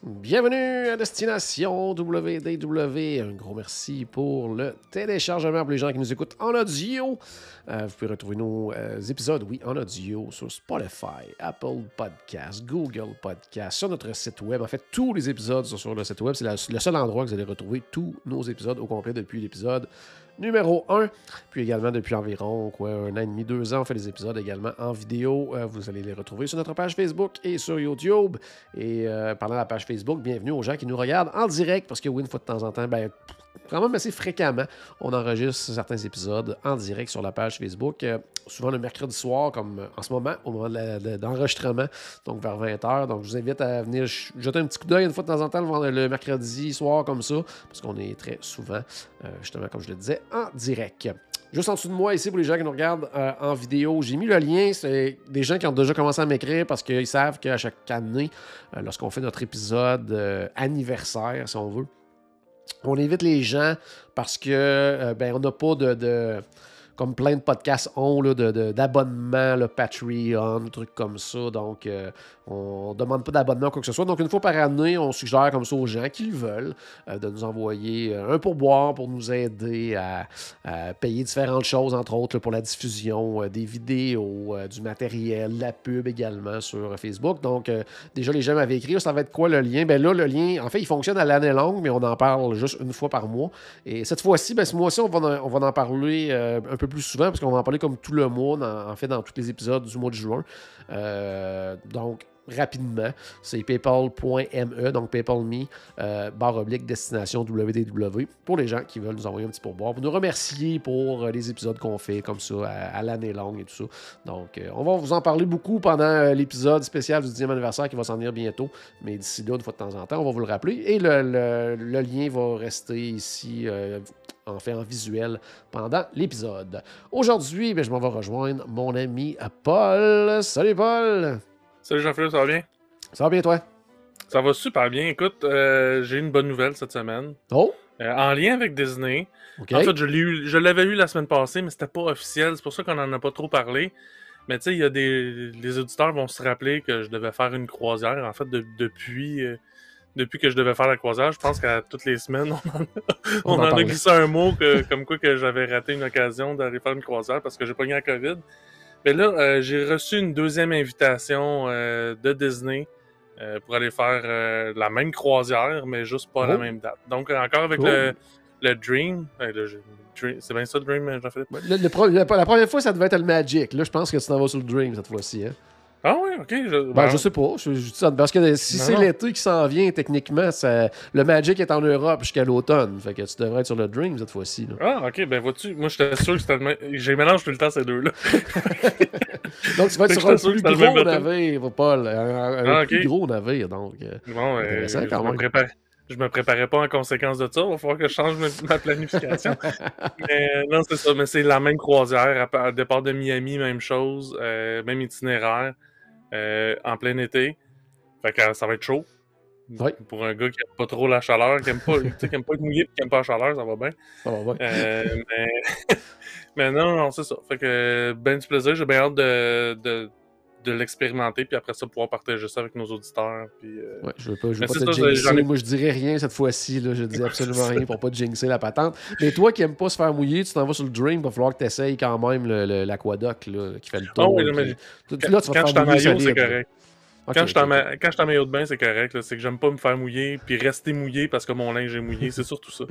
Bienvenue à Destination WDW. Un gros merci pour le téléchargement pour les gens qui nous écoutent en audio. Euh, vous pouvez retrouver nos euh, épisodes, oui, en audio sur Spotify, Apple Podcasts, Google Podcasts, sur notre site web. En fait, tous les épisodes sont sur le site web. C'est le seul endroit que vous allez retrouver tous nos épisodes au complet depuis l'épisode numéro 1. Puis également, depuis environ quoi, un an et demi, deux ans, on fait des épisodes également en vidéo. Euh, vous allez les retrouver sur notre page Facebook et sur YouTube. Et euh, de la page Facebook, bienvenue aux gens qui nous regardent en direct, parce que oui, une fois de temps en temps, ben, quand même assez fréquemment, on enregistre certains épisodes en direct sur la page Facebook. euh, souvent le mercredi soir, comme en ce moment, au moment de donc vers 20h. Donc je vous invite à venir jeter un petit coup d'œil une fois de temps en temps le, mercredi soir comme ça, parce qu'on est très souvent, euh, justement, comme je le disais, en direct. Juste en dessous de moi, ici, pour les gens qui nous regardent euh, en vidéo, j'ai mis le lien. C'est des gens qui ont déjà commencé à m'écrire parce qu'ils savent qu'à chaque année, euh, lorsqu'on fait notre épisode euh, anniversaire, si on veut, on invite les gens parce que euh, ben, on n'a pas de- comme plein de podcasts ont de- de- d'abonnement, le Patreon, trucs comme ça. Donc, euh, on demande pas d'abonnement quoi que ce soit. Donc, une fois par année, on suggère comme ça aux gens qui le veulent euh, de nous envoyer euh, un pourboire pour nous aider à, payer différentes choses, entre autres pour la diffusion euh, des vidéos, du matériel, la pub également sur Facebook. Donc, déjà, les gens m'avaient écrit, ça va être quoi le lien? Ben là, le lien, en fait, il fonctionne à l'année longue, mais on en parle juste une fois par mois. Et cette fois-ci, ben, ce mois-ci, on va, en- on va en parler un peu plus souvent, parce qu'on va en parler comme tout le mois, dans- en fait, dans tous les épisodes du mois de juin. Euh, donc, rapidement, c'est paypal.me, donc paypal.me, euh, barre oblique destination www, pour les gens qui veulent nous envoyer un petit pourboire, pour nous remercier pour les épisodes qu'on fait comme ça à, l'année longue et tout ça. Donc, euh, on va vous en parler beaucoup pendant l'épisode spécial du 10e anniversaire qui va s'en venir bientôt, mais d'ici là, une fois de temps en temps, on va vous le rappeler. Et le, lien va rester ici, en fait, en visuel pendant l'épisode. Aujourd'hui, ben, je m'en vais rejoindre mon ami Paul. Salut Paul! Salut Jean-Philippe, ça va bien? Ça va bien toi? Ça va super bien. Écoute, euh, j'ai une bonne nouvelle cette semaine. Oh! Euh, en lien avec Disney. OK. En fait, je l'ai eu- je l'avais eu la semaine passée, mais c'était pas officiel. C'est pour ça qu'on en a pas trop parlé. Mais tu sais, il y a des. Les auditeurs vont se rappeler que je devais faire une croisière. En fait, de- depuis. euh, depuis que je devais faire la croisière, je pense qu'à toutes les semaines, on en a, On on en en a parlait. glissé un mot que- comme quoi que j'avais raté une occasion d'aller faire une croisière parce que j'ai pogné la COVID. Mais là, euh, j'ai reçu une deuxième invitation euh, de Disney euh, pour aller faire la même croisière, mais juste pas à la Oh. même date. Donc, encore avec le, le Dream. euh, le- Dream- c'est bien ça, le Dream, Jean-Philippe? Le- la première fois, ça devait être le Magic. Là, je pense que tu t'en vas sur le Dream cette fois-ci. Hein? Ah oui, ok. Je, Ben, je sais pas. Je, je dis ça parce que si c'est l'été qui s'en vient, techniquement, ça- le Magic est en Europe jusqu'à l'automne. Fait que tu devrais être sur le Dream cette fois-ci. Ah, ok, ben vois-tu, moi j'étais sûr que c'était. J'ai mélange tout le temps ces deux-là. Donc, tu vas être sur un plus gros navire, Paul. Un, un Ah, plus gros navire, donc. euh, Bon, Intéressant, quand même. prépare- je me préparais pas en conséquence de ça. Il va falloir que je change ma, planification. mais non, c'est ça. Mais c'est la même croisière. À départ de Miami, même chose. euh, même itinéraire. Euh, en plein été. Fait que euh, ça va être chaud. Oui. Pour un gars qui aime pas trop la chaleur, qui aime pas, qui aime pas être mouillé et qui aime pas la chaleur, ça va bien. ça va bien. Euh, mais... mais non, non, c'est ça. Fait que ben du plaisir, j'ai bien hâte de, de, de l'expérimenter, puis après ça, pouvoir partager ça avec nos auditeurs. Puis, euh, Ouais, je veux pas, je veux pas te jinxer. Moi, je dirais rien cette fois-ci. Je dis absolument rien pour pas te jinxer la patente. Mais toi qui aimes pas se faire mouiller, tu t'en vas sur le Dream. Il va falloir que tu essayes quand même l'aquadoc là, qui fait le tour. Ah oui, mais puis- là, tu vas quand te je faire en mouiller solide, correct. Quand je suis en ok, ma- quand je suis en maillot de bain, c'est correct. C'est que j'aime pas me faire mouiller, puis rester mouillé parce que mon linge est mouillé. C'est surtout ça.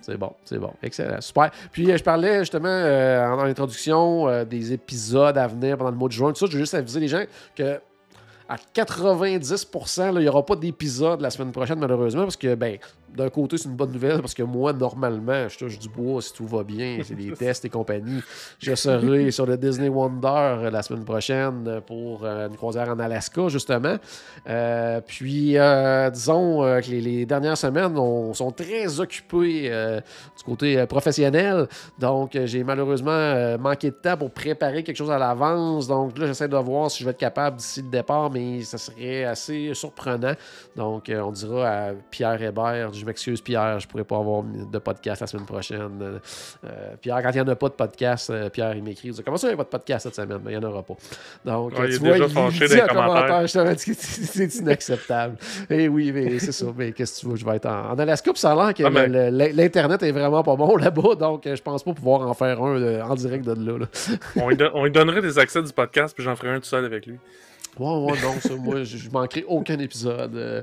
C'est bon, c'est bon. Excellent, super. Puis euh, je parlais justement euh, en, en introduction euh, des épisodes à venir pendant le mois de juin. Tout ça, je veux juste aviser les gens que à 90%, là, il n'y aura pas d'épisode la semaine prochaine, malheureusement, parce que ben, d'un côté, c'est une bonne nouvelle parce que moi, normalement, je touche du bois si tout va bien, c'est des tests et compagnie. Je serai sur le Disney Wonder la semaine prochaine pour euh, une croisière en Alaska, justement. Euh, puis, euh, disons que les, dernières semaines on, sont très occupées du côté professionnel. Donc, j'ai malheureusement manqué de temps pour préparer quelque chose à l'avance. Donc, là, j'essaie de voir si je vais être capable d'ici le départ, mais ça serait assez surprenant. Donc, on dira à Pierre Hébert je m'excuse, Pierre, je pourrais pas avoir de podcast la semaine prochaine. Euh, Pierre, quand il n'y en a pas de podcast, euh, Pierre, il m'écrit Comment ça, il n'y a pas de podcast cette semaine Mais il n'y en aura pas. Donc, tu il vois, déjà il, il dit en commentaire, c'est inacceptable. Et eh oui, mais c'est ça. Mais qu'est-ce que tu veux? Je vais être en, Alaska, puis ça a l'air que ah, l'Internet est vraiment pas bon là-bas, donc euh, je pense pas pouvoir en faire un en direct de là. on, lui donnerait des accès du podcast, puis j'en ferai un tout seul avec lui. Ouais, ouais, non, ça, moi, je, je manquerai aucun épisode. Euh,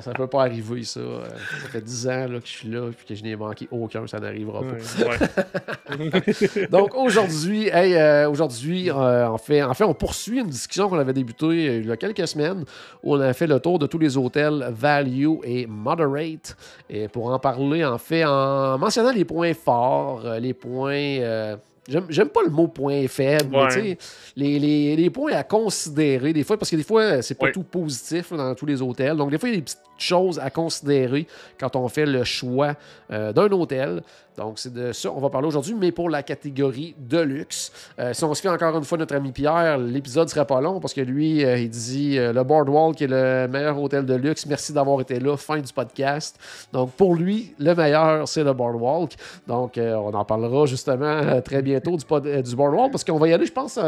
ça, ne peut pas arriver, ça. Euh, ça fait 10 ans là, que je suis là, puis que je n'ai manqué aucun, ça n'arrivera pas. Donc, aujourd'hui, hey, euh, aujourd'hui, en, fait, en fait, on poursuit une discussion qu'on avait débutée il y a quelques semaines, où on a fait le tour de tous les hôtels Value et Moderate. Et pour en parler, en fait, en mentionnant les points forts, les points J'aime pas le mot point faible, mais les, les, les, points à considérer des fois, parce que des fois, c'est pas tout positif dans tous les hôtels. Donc, des fois, il y a des petites choses à considérer quand on fait le choix euh, d'un hôtel. Donc, c'est de ça qu'on va parler aujourd'hui, mais pour la catégorie de luxe. Euh, si on se fait encore une fois notre ami Pierre, l'épisode ne sera pas long parce que lui, euh, il dit le Boardwalk est le meilleur hôtel de luxe. Merci d'avoir été là. Fin du podcast. Donc, pour lui, le meilleur, c'est le Boardwalk. Donc, on en parlera justement très bientôt du, du Boardwalk parce qu'on va y aller, je pense,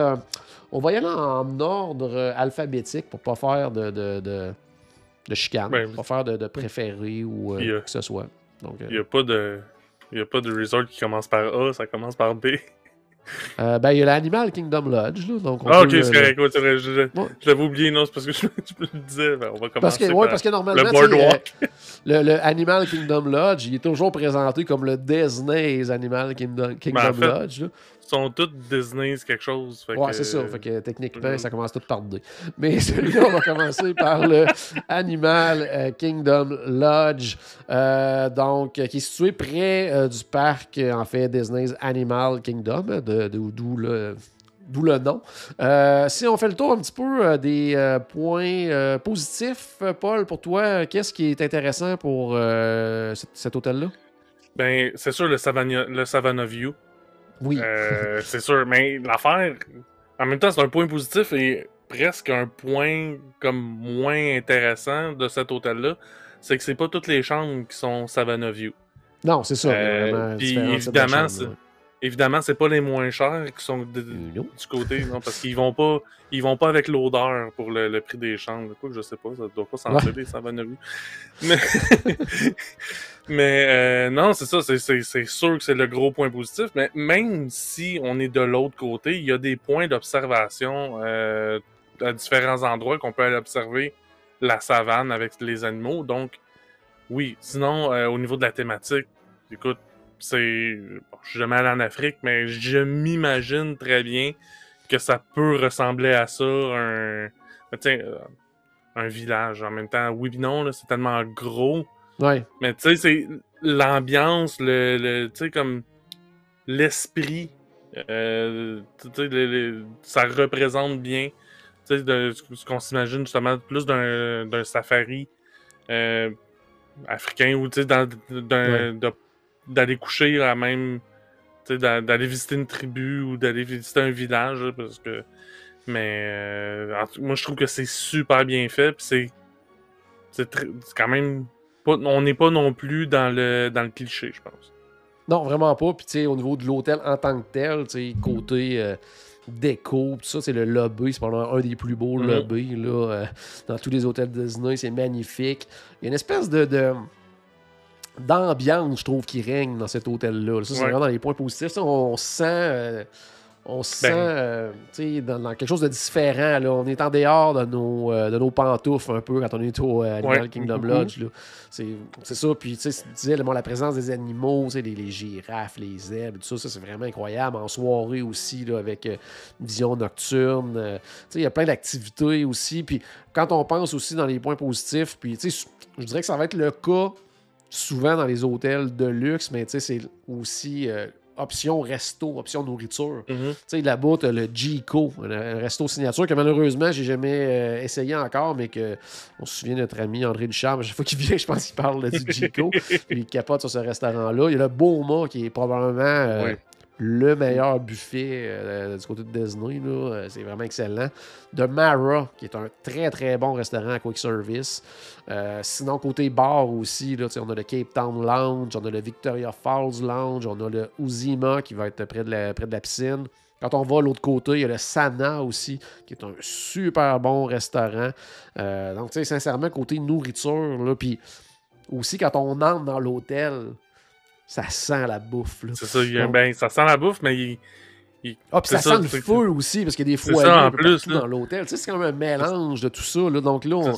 on va y aller en ordre alphabétique pour ne pas faire de de chicane. Ben, pas faire de, de préféré ou euh, que ce soit. Donc, il n'y a pas de. Il a pas de resort qui commence par A, ça commence par B. Euh, ben, il y a l'Animal Kingdom Lodge. Là, donc ah, ok, c'est correct. je, je, l'avais oublié, non, c'est parce que je, je le disais. Ben, on va commencer parce que, par ouais, parce que normalement, le, boardwalk. le, le, Animal Kingdom Lodge, il est toujours présenté comme le Disney's Animal Kingdom, Kingdom ben, en fait, Lodge. Sont tous Disney quelque chose. ouais, c'est ça. Fait que techniquement, ça commence tout par D. Mais celui-là, on va commencer par le Animal euh, Kingdom Lodge, euh, donc, qui est situé près euh, du parc, en fait, Disney's Animal Kingdom, de, d'où le D'où le nom. si on fait le tour un petit peu des points positifs, Paul, pour toi, qu'est-ce qui est intéressant pour cet, hôtel-là? Ben, c'est sûr le Savannah, le Savannah View. Oui. Euh, c'est sûr, mais l'affaire, en même temps, c'est un point positif et presque un point comme moins intéressant de cet hôtel-là, c'est que c'est pas toutes les chambres qui sont Savannah View. Non, c'est ça. Euh, puis évidemment, c'est, évidemment, c'est pas les moins chers qui sont du côté, non, parce qu'ils vont pas, ils vont pas avec l'odeur pour le, prix des chambres. Quoi, je sais pas, ça doit pas sentir ouais. Savannah View. Mais Mais euh, non, c'est ça, c'est sûr que c'est le gros point positif. Mais même si on est de l'autre côté, il y a des points d'observation euh, à différents endroits qu'on peut aller observer la savane avec les animaux. Donc, oui. Sinon, euh, au niveau de la thématique, écoute, c'est. Bon, je suis jamais allé en Afrique, mais je m'imagine très bien que ça peut ressembler à ça, un. Tiens, un village. En même temps, oui, non, c'est tellement gros Ouais. Mais tu sais, c'est l'ambiance, le, le tu sais, comme l'esprit, euh, tu sais, ça représente bien, tu sais, ce qu'on s'imagine justement plus d'un safari euh, africain ou tu sais, d'aller coucher à même, tu sais, d'aller visiter une tribu ou d'aller visiter un village, parce que, mais euh, moi je trouve que c'est super bien fait, puis c'est c'est quand même on n'est pas non plus dans le, dans le cliché, je pense. Non, vraiment pas. Puis, tu sais, au niveau de l'hôtel en tant que tel, tu sais, côté euh, déco, tout ça, c'est le lobby. C'est probablement un des plus beaux mm-hmm. lobbies, là, euh, dans tous les hôtels Disney. C'est magnifique. Il y a une espèce de... d'ambiance, je trouve, qui règne dans cet hôtel-là. Ça, c'est vraiment dans les points positifs. on sent... Euh, on se ben. sent euh, dans, quelque chose de différent. Là. On est en dehors de nos, euh, de nos pantoufles un peu quand on est au euh, Animal Kingdom Lodge. C'est ça. Puis tu disais la présence des animaux, les, les girafes, les zèbres, tout ça, ça c'est vraiment incroyable. En soirée aussi, là, avec une vision nocturne. il y a plein d'activités aussi. Puis quand on pense aussi dans les points positifs, puis je dirais que ça va être le cas souvent dans les hôtels de luxe, mais c'est aussi option resto, option nourriture. Mhm. Tu sais, là-bas, tu le Gico, un, resto signature que malheureusement, j'ai jamais euh, essayé encore, mais que on se souvient de notre ami André Ducharme, à chaque fois qu'il vient, je pense qu'il parle du Gico. puis il capote sur ce restaurant-là. Il y a le Beaumont qui est probablement euh, Ouais. Le meilleur buffet euh, du côté de Disney. là. Euh, C'est vraiment excellent. De Mara, qui est un très très bon restaurant à quick service. Euh, sinon, côté bar aussi, là, on a le Cape Town Lounge, on a le Victoria Falls Lounge, on a le Uzima qui va être près de la, piscine. Quand on va l'autre côté, il y a le Sana aussi, qui est un super bon restaurant. Donc, tu sais, sincèrement, côté nourriture, puis aussi quand on entre dans l'hôtel, ça sent la bouffe. Là. C'est ça, il ben, ça sent la bouffe, mais il- Ah, puis ça, ça, sent le feu aussi, parce qu'il y a des foyers ça, en plus, là. dans l'hôtel. Tu sais, c'est comme un mélange de tout ça. Là. Donc là, on-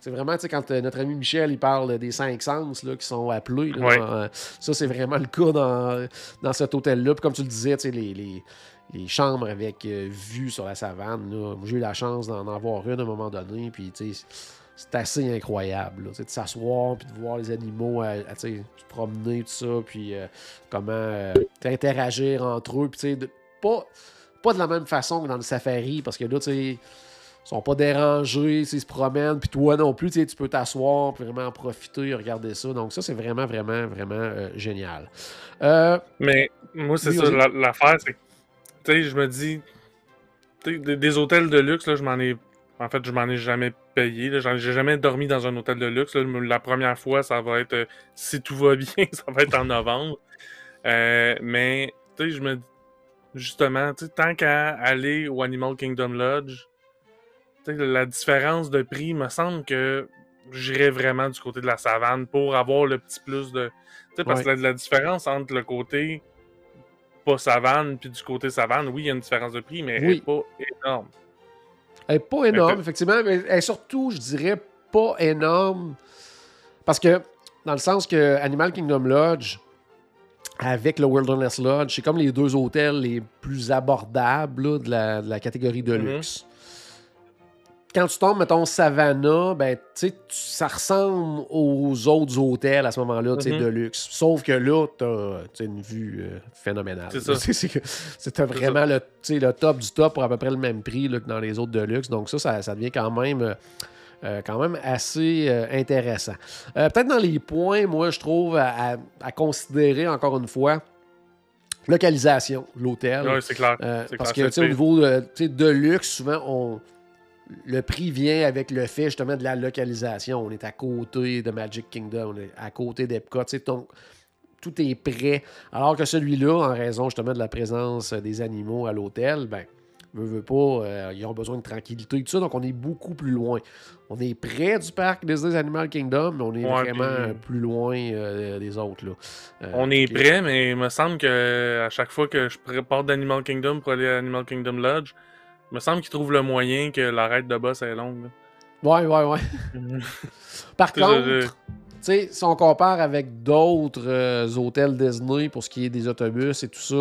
c'est vraiment, tu sais, quand euh, notre ami Michel, il parle des cinq sens là, qui sont appelés. là, Ouais. dans, euh, ça, c'est vraiment le cas dans, dans cet hôtel-là. Puis comme tu le disais, tu sais, les, les, les chambres avec euh, vue sur la savane, j'ai eu la chance d'en avoir une à un moment donné. Puis, tu sais, c'est assez incroyable. là, de s'asseoir, puis de voir les animaux euh, se promener, tout ça, puis euh, comment euh, interagir entre eux. Puis, tu sais, de- pas, pas de la même façon que dans le safari, parce que là, tu sais, ils sont pas dérangés, ils se promènent, puis toi non plus, tu peux t'asseoir, puis vraiment en profiter, regarder ça. Donc ça, c'est vraiment, vraiment, vraiment euh, génial. Mais moi, c'est Oui, ça, l'affaire, c'est que, tu sais, je me dis, des, des hôtels de luxe, là, je m'en ai, en fait, je m'en ai jamais payé, J'en- j'ai jamais dormi dans un hôtel de luxe, là. la première fois, ça va être, euh, si tout va bien, ça va être en novembre, Euh, mais, tu sais, je me justement, tu sais, tant qu'à aller au Animal Kingdom Lodge, tu sais, la différence de prix, me semble que j'irais vraiment du côté de la savane pour avoir le petit plus de. Tu sais, parce que la, la différence entre le côté pas savane puis du côté savane, oui, il y a une différence de prix, mais elle Oui. est pas énorme. Elle n'est pas énorme, effectivement, mais elle est surtout, je dirais, pas énorme. Parce que, dans le sens que Animal Kingdom Lodge, avec le Wilderness Lodge, c'est comme les deux hôtels les plus abordables là, de, la, de la catégorie de Mhm. luxe. Quand tu tombes, mettons, Savannah, ben, tu sais, ça ressemble aux autres hôtels à ce moment-là, tu sais, Mhm. de luxe. Sauf que là, tu as une vue euh, phénoménale. C'est ça. Que- C'était vraiment le, le top du top pour à peu près le même prix là, que dans les autres de luxe. Donc ça, ça, ça devient quand même, euh, euh, quand même assez euh, intéressant. Peut-être dans les points, moi, je trouve, à, à- à considérer encore une fois, localisation l'hôtel. Ouais, c'est clair. Parce que clair, tu sais, au niveau de luxe, souvent, on, le prix vient avec le fait justement de la localisation. On est à côté de Magic Kingdom, on est à côté d'Epcot. tu sais, donc, tout est prêt. Alors que celui-là, en raison justement de la présence des animaux à l'hôtel, ben, veut, veut pas, euh, ils ont besoin de tranquillité et tout ça, donc on est beaucoup plus loin. On est près du parc Disney Animal Kingdom, mais on est Ouais, vraiment puis- plus loin euh, des autres. Là. Euh, On est prêt, mais il me semble que à chaque fois que je prépare d'Animal Kingdom pour aller à Animal Kingdom Lodge, il me semble qu'ils trouvent le moyen que l'arrête de boss est longue. là. Ouais, ouais, ouais. Par Tu sais, contre, je- tu sais, si on compare avec d'autres euh, hôtels Disney pour ce qui est des autobus et tout ça,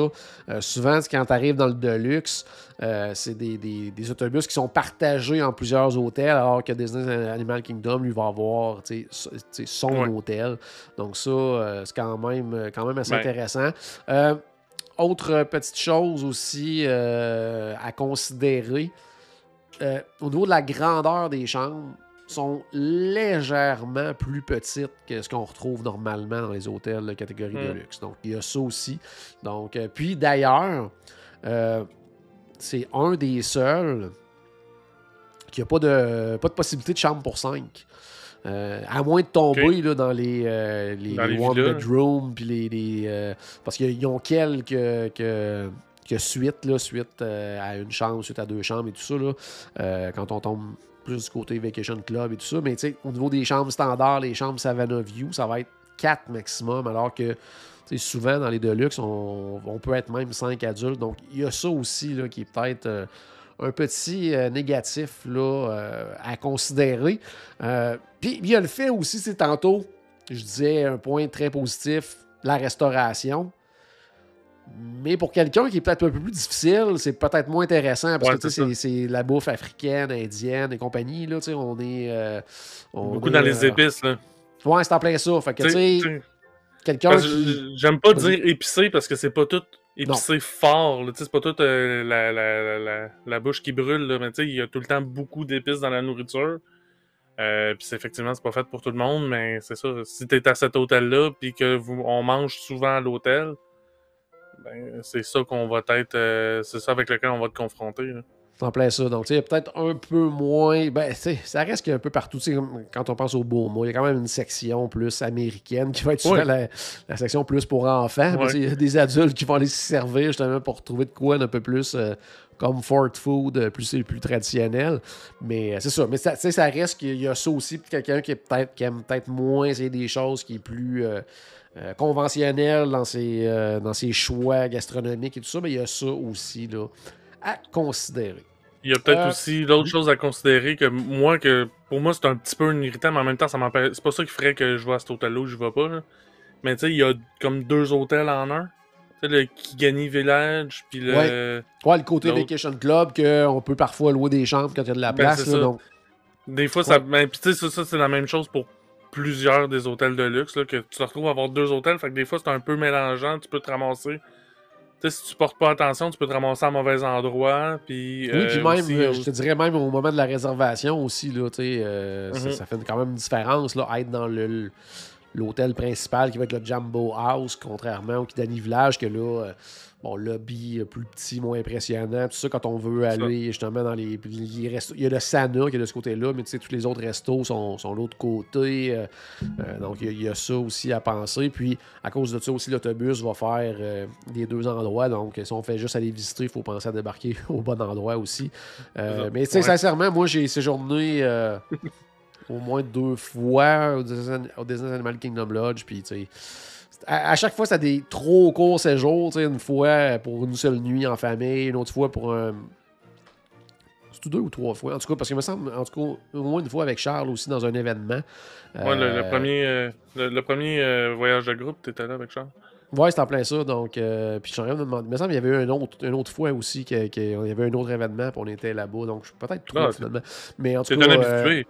euh, souvent, quand tu arrives dans le Deluxe, euh, c'est des, des- des autobus qui sont partagés en plusieurs hôtels, alors que Disney Animal Kingdom, lui, va avoir son Ouais. hôtel. Donc, ça, c'est quand même, quand même assez Ben. intéressant. Autre petite chose aussi euh, à considérer, euh, au niveau de la grandeur des chambres, sont légèrement plus petites que ce qu'on retrouve normalement dans les hôtels de catégorie de Mm. luxe. Donc, il y a ça aussi. Donc, euh, puis d'ailleurs, c'est un des seuls qui n'a pas de, pas de possibilité de chambre pour 5. À moins de tomber là, dans les, euh, les, Dans les les one villas. bedroom, puis les, les, euh, parce qu'ils ont quelques que, que là, suite euh, à une chambre, suite à deux chambres et tout ça, là, euh, quand on tombe plus du côté Vacation Club et tout ça. Mais tu sais, au niveau des chambres standards, les chambres Savannah View, ça va être 4 maximum, alors que souvent dans les Deluxe, on, on peut être même 5 adultes. Donc il y a ça aussi là, qui est peut-être euh, un petit euh, négatif là, euh, à considérer. Euh, Puis il y a le fait aussi, c'est tantôt, je disais un point très positif, la restauration. Mais pour quelqu'un qui est peut-être un peu plus difficile, c'est peut-être moins intéressant parce Ouais, que tu c'est sais, c'est la bouffe africaine, indienne et compagnie. Là, tu sais, on est. on Beaucoup est, dans les épices, là. Ouais, c'est en plein ça. Fait que, tu sais, quelqu'un qui. J'aime pas dire épicé parce que c'est pas tout épicé fort. là. Tu sais, C'est pas tout euh, la, la, la, la, bouche qui brûle. Là. Mais tu sais, il y a tout le temps beaucoup d'épices dans la nourriture. Euh, puis effectivement, c'est pas fait pour tout le monde, mais c'est ça. Si t'es à cet hôtel-là, puis que vous, on mange souvent à l'hôtel, ben c'est ça qu'on va être, euh, c'est ça avec lequel on va te confronter. là. En plein ça. Donc, tu sais, peut-être un peu moins. Ben, tu sais, ça reste qu'il y a un peu partout. Tu sais, quand on pense au beau mot, il y a quand même une section plus américaine qui va être Oui. la, la section plus pour enfants. Qu'il y a des adultes qui vont aller se servir justement pour trouver de quoi un peu plus euh, comfort food, euh, plus, plus traditionnel. Mais euh, c'est ça. Mais ça, tu sais, ça reste qu'il y a ça aussi. Puis quelqu'un qui, est qui aime peut-être moins essayer des choses qui est plus. euh, euh, conventionnel dans ses, dans ses choix gastronomiques et tout ça, mais il y a ça aussi là, à considérer. Il y a peut-être Euh, aussi l'autre chose à considérer que moi, que pour moi, c'est un petit peu un irritant, mais en même temps, ça m'empêche. C'est pas ça qui ferait que je vais à cet hôtel-là où je vais pas. là. Mais tu sais, il y a comme deux hôtels en un. Tu sais, le Kigani Village, puis le. Ouais, le côté. Vacation Club, qu'on peut parfois louer des chambres quand il y a de la Ben, place. là, donc, Des fois, ça. Ben, puis tu sais, ça, ça, c'est la même chose pour plusieurs des hôtels de luxe, là, que tu te retrouves à avoir deux hôtels, fait que des fois, c'est un peu mélangeant, tu peux te ramasser. Tu sais, si tu portes pas attention, tu peux te ramasser à mauvais endroit, puis. oui, euh, puis même, aussi, euh, euh, je te dirais même au moment de la réservation aussi, là, euh, ça, Mhm. ça fait quand même une différence, là, être dans le l'hôtel principal qui va être le Jumbo House, contrairement au Kidani Village, que là, euh, bon, lobby euh, plus petit, moins impressionnant, tout ça, quand on veut aller justement dans les, les restos. Il y a le Sana qui est de ce côté-là, mais tu sais, tous les autres restos sont, sont de l'autre côté. euh, euh, donc, il y, a- il y a ça aussi à penser. Puis, à cause de ça aussi, l'autobus va faire euh, les deux endroits. Donc, si on fait juste aller visiter, il faut penser à débarquer au bon endroit aussi. Mais, tu sais, Ouais. sincèrement, moi, j'ai séjourné au moins deux fois au Disney Animal Kingdom Lodge. Puis, tu sais, à, à chaque fois, c'était des trop courts séjours. tu sais, Une fois pour une seule nuit en famille, une autre fois pour un. C'est deux ou trois fois. En tout cas, parce qu'il me semble, en tout cas, au moins une fois avec Charles aussi dans un événement. Ouais, le, le Euh, premier, euh, le, le premier euh, voyage de groupe, t'étais là avec Charles? Ouais, c'est en plein ça. Donc, euh, puis je suis en train de me demander. Il me semble qu'il y avait eu un autre, une autre fois aussi qu'il y avait un autre événement, puis on était là-bas. Donc, peut-être trop Ah, finalement. Mais en tout cas. un euh, habitué.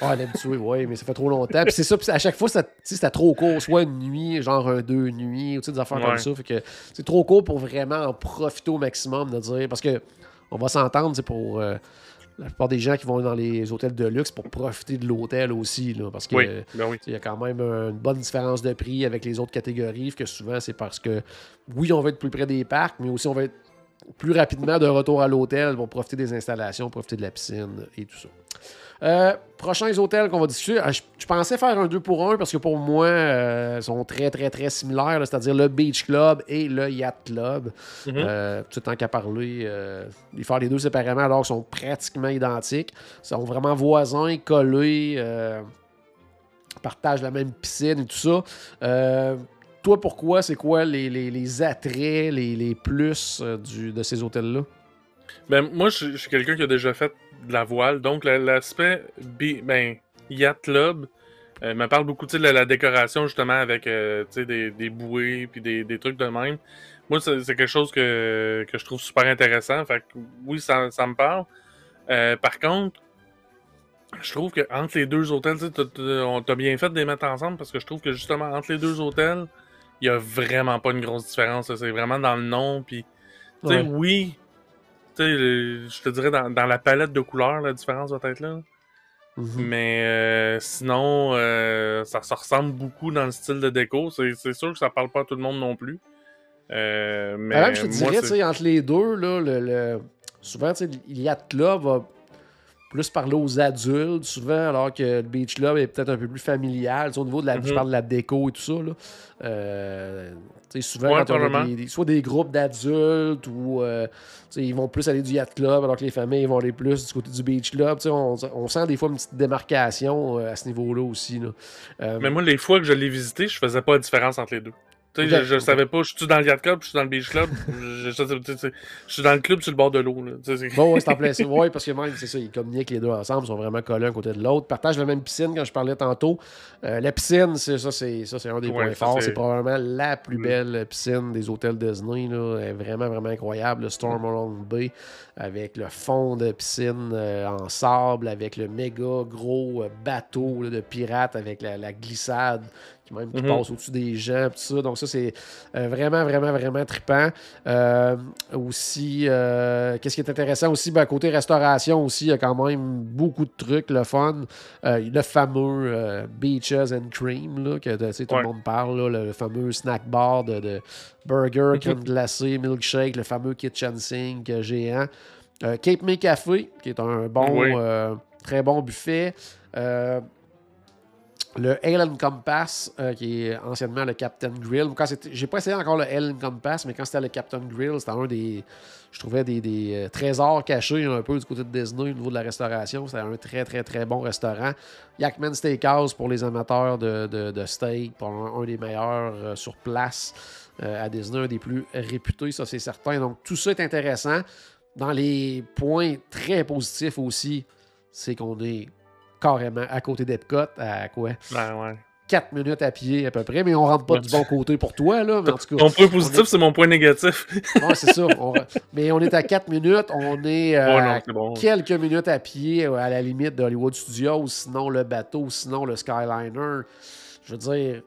Ah, un habitué, oui, mais ça fait trop longtemps. Puis c'est ça, puis à chaque fois, c'était trop court. Soit une nuit, genre un deux nuits, ou des affaires comme ça. Fait que c'est trop court pour vraiment en profiter au maximum de dire. Parce que on va s'entendre, c'est pour. euh, la plupart des gens qui vont dans les hôtels de luxe pour profiter de l'hôtel aussi. Là, parce que Oui, ben oui. y a quand même une bonne différence de prix avec les autres catégories, que souvent c'est parce que, oui, on va être plus près des parcs, mais aussi on va être plus rapidement de retour à l'hôtel pour profiter des installations, profiter de la piscine et tout ça. Euh, prochains hôtels qu'on va discuter. Ah, Je, je pensais faire un 2 pour 1 parce que pour moi, euh, ils sont très, très, très similaires, c'est-à-dire le Beach Club et le Yacht Club. Mhm. Euh, tout tant qu'à parler, euh, les faire les deux séparément alors qu'ils sont pratiquement identiques. Ils sont vraiment voisins, collés, euh, partagent la même piscine et tout ça. Euh, toi, pourquoi, c'est quoi les, les- les attraits, les, les plus euh, du, de ces hôtels-là? Ben, moi, je je suis quelqu'un qui a déjà fait de la voile, donc la- l'aspect ben, yacht club euh, me parle beaucoup de la, la décoration, justement, avec euh, des, des bouées puis des, des trucs de même. Moi, c'est quelque chose que, que je trouve super intéressant. Fait que, oui, ça, ça me parle. Euh, par contre, je trouve que entre les deux hôtels, on t'a bien fait de les mettre ensemble parce que je trouve que justement, entre les deux hôtels, il y a vraiment pas une grosse différence. C'est vraiment dans le nom. Puis, Ouais. oui, je te dirais dans, dans la palette de couleurs, la différence va être là. Mhm. Mais euh, sinon, euh, ça se ressemble beaucoup dans le style de déco. C'est sûr que ça parle pas à tout le monde non plus. Euh, mais même, je te dirais, entre les deux, là, le, le- souvent, Yacht Club va plus parler aux adultes, souvent, alors que le Beach Club est peut-être un peu plus familial. Au niveau de la, je Mhm. parle de la déco et tout ça. Là. Euh, souvent, Ouais, quand on a des, soit des groupes d'adultes ou euh, ils vont plus aller du Yacht Club, alors que les familles vont aller plus du côté du Beach Club. On, on sent des fois une petite démarcation euh, à ce niveau-là aussi. Là. Euh, Mais moi, les fois que je l'ai visité, je faisais pas la différence entre les deux. Tu sais, je, je savais pas, je suis dans le yacht club, je suis dans le beach club, je, je, je, je suis dans le club sur le bord de l'eau. Bon, ouais, c'est en plein. Ouais, parce que même, c'est ça, ils communiquent les deux ensemble, ils sont vraiment collés un côté de l'autre. Partagent la même piscine, quand je parlais tantôt. Euh, la piscine, c'est ça, c'est ça, c'est un des Ouais, points forts. c'est- probablement la plus Mm. belle piscine des hôtels Disney. Là. Elle est vraiment, vraiment incroyable. Le Storm Along Bay, avec le fond de piscine euh, en sable, avec le méga gros euh, bateau là, de pirates, avec la, la glissade qui même qui Mhm. passe au-dessus des gens, tout ça. Donc ça, c'est euh, vraiment, vraiment, vraiment trippant. Euh, aussi, euh, qu'est-ce qui est intéressant aussi, ben, côté restauration aussi, il y a quand même beaucoup de trucs, le fun. Le fameux Beaches and Cream, là, que tu sais, tout le monde parle, là, le, fameux snack bar de, de burger, Mhm. crème glacée, milkshake, le fameux kitchen sink géant. Euh, Cape May Café, qui est un bon, Oui. euh, très bon buffet. Euh, le Ale and Compass, euh, qui est anciennement le Captain Grill. J'ai pas essayé encore le Ale and Compass, mais quand c'était le Captain Grill, c'était un des. Je trouvais des, des, euh, trésors cachés un peu du côté de Disney au niveau de la restauration. C'était un très, très, très bon restaurant. Yakman Steakhouse pour les amateurs de, de, steak, un, des meilleurs euh, sur place à Disney, un des plus réputés, ça c'est certain. Donc tout ça est intéressant. Dans les points très positifs aussi, c'est qu'on est carrément à côté d'Epcot, à quoi? Ben ouais. 4 minutes à pied à peu près, mais on rentre pas Ouais, du bon côté pour toi, là. Mais en tout cas, Ton point positif, est- c'est mon point négatif. Ouais, c'est ça. on Mais on est à 4 minutes, on est euh, non, bon. quelques minutes à pied à la limite de Hollywood Studios, sinon le bateau, sinon le Skyliner. Je veux dire,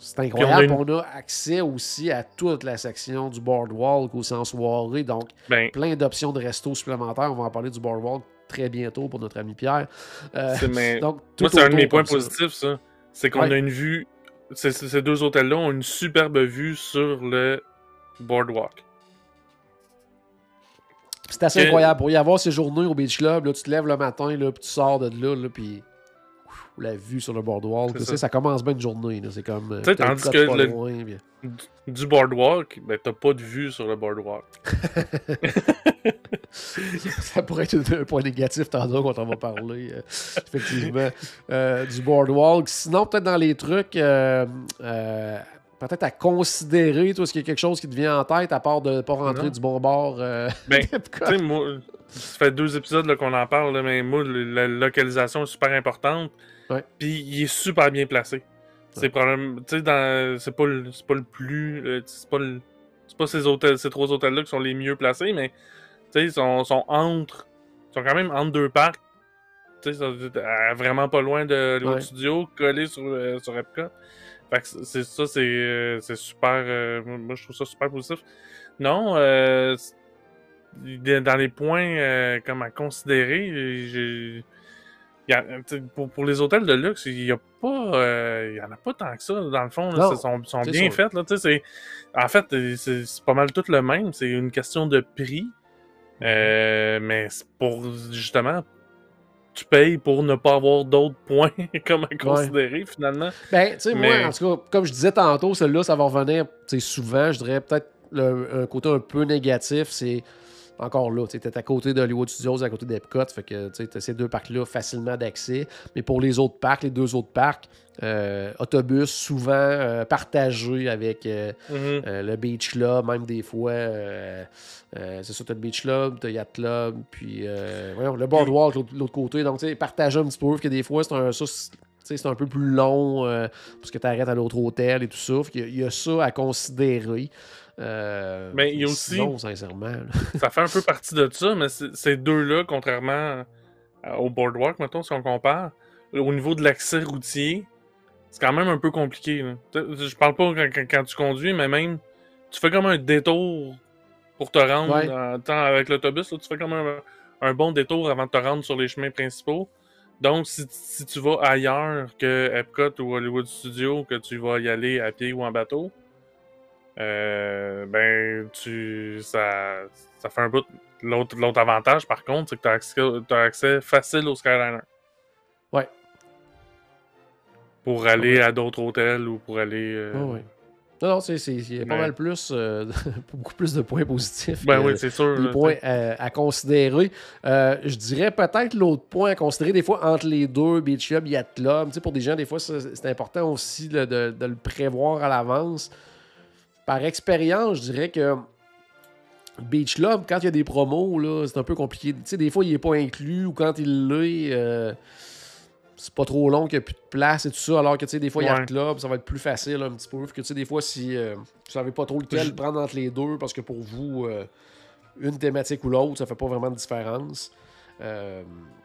c'est incroyable. Puis On on a, accès aussi à toute la section du Boardwalk aussi en soirée, donc Ben, plein d'options de resto supplémentaires. On va en parler du Boardwalk très bientôt pour notre ami Pierre. Euh, mais... donc, Moi, c'est un de mes points ça. positifs, ça. C'est qu'on Ouais. a une vue. Ces deux hôtels-là ont une superbe vue sur le boardwalk. C'est assez incroyable. Pour y avoir ces journées au Beach Club, là, tu te lèves le matin, là, puis tu sors de là, là, puis ouf, la vue sur le boardwalk, ça. ça. commence bien une journée. C'est comme. euh, Tu sais, tandis que pas le- loin, puis- Du boardwalk, ben, t'as pas de vue sur le boardwalk. ça pourrait être un point négatif tantôt quand on va parler, euh, effectivement, euh, du boardwalk. Sinon, peut-être dans les trucs, euh, peut-être à considérer, toi, est-ce qu'il y a quelque chose qui te vient en tête à part de ne pas rentrer Non. du bon bord euh, Ben, d'Epcot? Tu sais, moi, ça fait deux épisodes qu'on en parle, là, mais moi, la localisation est super importante. Ouais. Puis il est super bien placé. C'est problème, tu sais, dans- c'est pas, le- c'est pas le plus, euh, c'est pas, le- c'est pas ces hôtels, ces trois hôtels-là qui sont les mieux placés, mais tu sais, ils sont, sont entre, ils sont quand même entre deux parcs. Tu sais, vraiment pas loin de Hollywood Ouais. Studio, collés sur, euh, sur Epcot. Fait que c'est ça, c'est euh, c'est super. euh, moi, je trouve ça super positif. Non, euh, dans les points euh, comme à considérer, j'ai. Y a- sais, pour, pour les hôtels de luxe, il y a pas. euh, y en a pas tant que ça, dans le fond. Ils sont, bien sûr. faits. Là, en fait, euh, c'est pas mal tout le même. C'est une question de prix. Euh, mais c'est pour justement. Tu payes pour ne pas avoir d'autres points comme à considérer finalement. Ben, tu sais, moi, Mais- en tout cas, comme je disais tantôt, celle-là, ça va revenir souvent. Je dirais peut-être le- un côté un peu négatif, c'est encore là, tu es à côté de Hollywood Studios, à côté d'Epcot, fait que tu as ces deux parcs-là facilement d'accès. Mais pour les autres parcs, les deux autres parcs, euh, autobus souvent euh, partagés avec euh, Mhm. euh, le Beach Club, même des fois, c'est ça, t'as le Beach Club, t'as Yacht Club, puis voyons, le Boardwalk, l'autre l'autre côté. Donc, tu sais, partager un petit peu, que des fois, c'est un, c'est- peu plus long, parce que tu arrêtes à l'autre hôtel et tout ça. Qu'il y il y, a ça à considérer. Euh, Mais il y a aussi- sincèrement, ça fait un peu partie de ça, mais ces deux-là, contrairement au Boardwalk, mettons, si on compare, au niveau de l'accès routier, c'est quand même un peu compliqué. là. Je parle pas quand, quand- quand tu conduis, mais même, tu fais comme un détour pour te rendre, Ouais. avec l'autobus, tu fais comme un, un bon détour avant de te rendre sur les chemins principaux. Donc, si, si tu vas ailleurs que Epcot ou Hollywood Studios, que tu vas y aller à pied ou en bateau, euh, ben, tu, ça, ça fait un bout. L'autre, l'autre avantage, par contre, c'est que tu as accès, t'as accès facile au Skyliner. Ouais. Pour aller à d'autres hôtels ou pour aller. euh, ouais. Non, non, c'est, c'est- il y a pas Mais- mal plus, euh, beaucoup plus de points positifs. Ben que- oui, c'est sûr. des là, points t'sais. à, à considérer. Euh, je dirais peut-être l'autre point à considérer, des fois, entre les deux, Beach Club, Yacht Club. Tu sais, pour des gens, des fois, c'est important aussi là, de, de le prévoir à l'avance. Par expérience, je dirais que Beach Club, quand il y a des promos, là, c'est un peu compliqué. Tu sais, des fois, il n'est pas inclus ou quand il l'est, euh, c'est pas trop long, qu'il n'y a plus de place et tout ça. Alors que, tu sais, des fois, il y a un club, ça va être plus facile un petit peu. Que, tu sais, des fois, si euh, vous savez pas trop lequel Je- prendre entre les deux, parce que pour vous, euh, une thématique ou l'autre, ça fait pas vraiment de différence. Euh,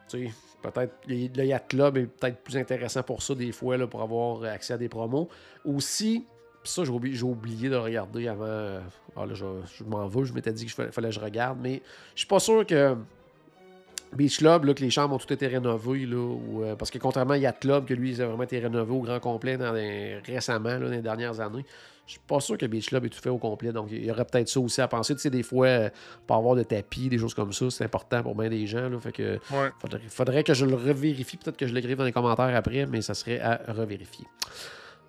tu sais, peut-être le le Yacht Club est peut-être plus intéressant pour ça, des fois, là, pour avoir accès à des promos. Aussi, ça, j'ai oublié, de le regarder avant. euh, Ah, là, je, je m'en veux, je m'étais dit qu'il fallait, fallait que je regarde, mais je suis pas sûr que Beach Club, là, que les chambres ont tout été rénovées, là, euh, parce que contrairement à Yacht Club, que lui, il a vraiment été rénové au grand complet dans les- récemment, là, dans les dernières années, je suis pas sûr que Beach Club ait tout fait au complet, donc il y aurait peut-être ça aussi à penser. Tu sais, des fois, euh, pas avoir de tapis, des choses comme ça, c'est important pour bien des gens, là, fait que Ouais. faudrait, faudrait que je le revérifie, peut-être que je l'écrive dans les commentaires après, mais ça serait à revérifier.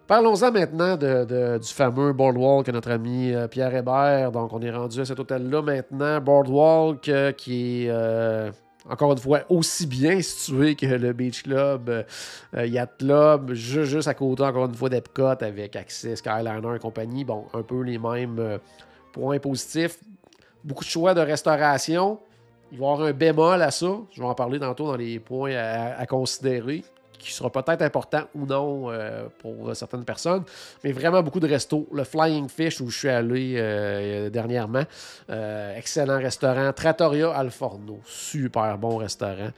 Parlons-en maintenant de- du fameux Boardwalk que notre ami euh, Pierre Hébert. Donc, on est rendu à cet hôtel-là maintenant. Boardwalk euh, qui est, euh, encore une fois, aussi bien situé que le Beach Club, euh, Yacht Club, ju- juste à côté, encore une fois, d'Epcot avec accès Skyliner et compagnie. Bon, un peu les mêmes points positifs. Beaucoup de choix de restauration. Il va y avoir un bémol à ça. Je vais en parler tantôt dans les points à considérer, qui sera peut-être important ou non euh, pour certaines personnes. Mais vraiment beaucoup de restos. Le Flying Fish, où je suis allé euh, dernièrement, euh, excellent restaurant. Trattoria Al Forno, super bon restaurant.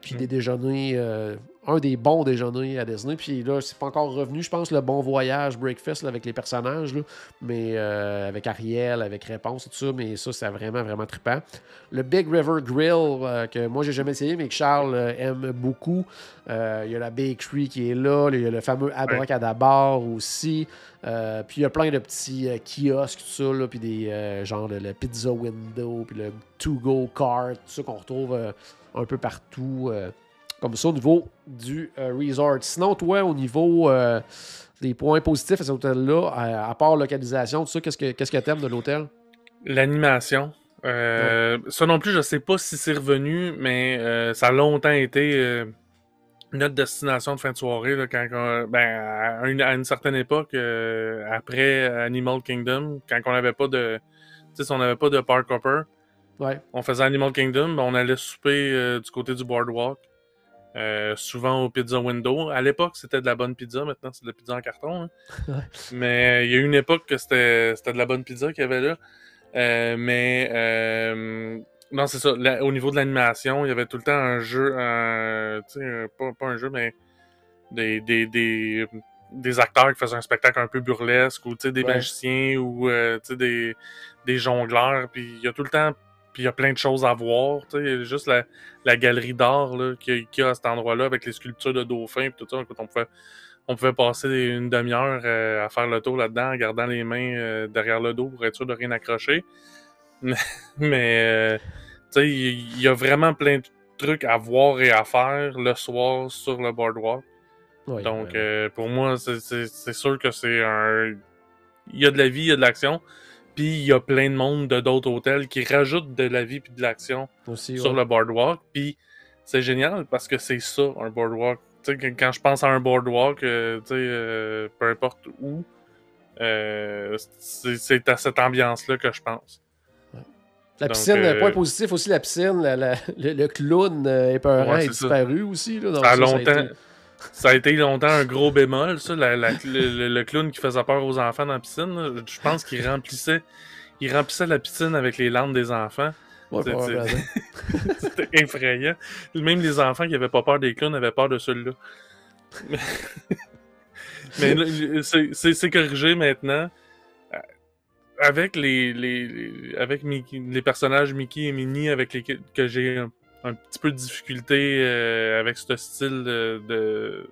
Puis Mm. des déjeuners, un des bons déjeuners à Disney. Puis là, c'est pas encore revenu, je pense, le bon voyage breakfast avec les personnages, mais euh, avec Ariel, avec Réponse et tout ça. Mais ça, c'est vraiment, vraiment trippant. Le Big River Grill, euh, que moi, j'ai jamais essayé, mais que Charles euh, aime beaucoup. Il y a la bakery qui est là. Il y a le fameux Abracadabar aussi. Puis il y a plein de petits kiosques, tout ça, là, puis des genre le, le pizza window, puis le to-go cart, tout ça qu'on retrouve un peu partout, comme ça au niveau du euh, resort. Sinon, toi, au niveau euh, des points positifs à cet hôtel-là, à, à part localisation, tout ça, qu'est-ce que qu'est-ce que t'aimes de l'hôtel? L'animation. Euh, Ça non plus, je sais pas si c'est revenu, mais euh, ça a longtemps été euh, notre destination de fin de soirée. Là, quand, on- ben, à, une, à une certaine époque, euh, après Animal Kingdom, quand on n'avait pas de. Si on n'avait pas de Park Hopper, Ouais. on faisait Animal Kingdom, ben, on allait souper euh, du côté du boardwalk. Euh, souvent au pizza window. À l'époque, c'était de la bonne pizza. Maintenant, c'est de la pizza en carton. hein. Mais euh, il y a eu une époque que c'était de la bonne pizza qu'il y avait là. Euh, mais non, c'est ça. La- au niveau de l'animation, il y avait tout le temps un jeu, un, pas, pas un jeu, mais des, des, des, des acteurs qui faisaient un spectacle un peu burlesque, ou des Ouais. magiciens, ou des, des jongleurs. Puis il y a tout le temps, puis il y a plein de choses à voir. Tu sais, juste la, la galerie d'art qu'il y, a- à cet endroit-là avec les sculptures de dauphins, puis tout ça. On pouvait on pouvait passer une demi-heure euh, à faire le tour là-dedans en gardant les mains euh, derrière le dos pour être sûr de rien accrocher. Mais, mais, euh, tu sais, il y, a vraiment plein de trucs à voir et à faire le soir sur le boardwalk. Ouais, Donc, euh, pour moi, c'est sûr que c'est un. Il y a de la vie, il y a de l'action. Puis il y a plein de monde de d'autres hôtels qui rajoutent de la vie puis de l'action aussi, sur ouais. le boardwalk. Puis c'est génial parce que c'est ça, un boardwalk. Quand je pense à un boardwalk, euh, euh, peu importe où, euh, c'est à cette ambiance-là que je pense. La Donc, piscine, euh, point positif aussi, la piscine, la- la- le, le clown euh, épeurant Ouais, est ça. disparu aussi. Là, Ça a ça, ça a longtemps. été- Ça a été longtemps un gros bémol, ça, la- la- le, clown qui faisait peur aux enfants dans la piscine. Je pense qu'il remplissait, il remplissait la piscine avec les larmes des enfants. Ouais. C'était effrayant. Même les enfants qui avaient pas peur des clowns avaient peur de celui-là. Mais, c'est- corrigé maintenant. Avec les, les, les- avec Mickey- les personnages Mickey et Minnie avec lesquels que j'ai un, petit peu de difficulté euh, avec ce style de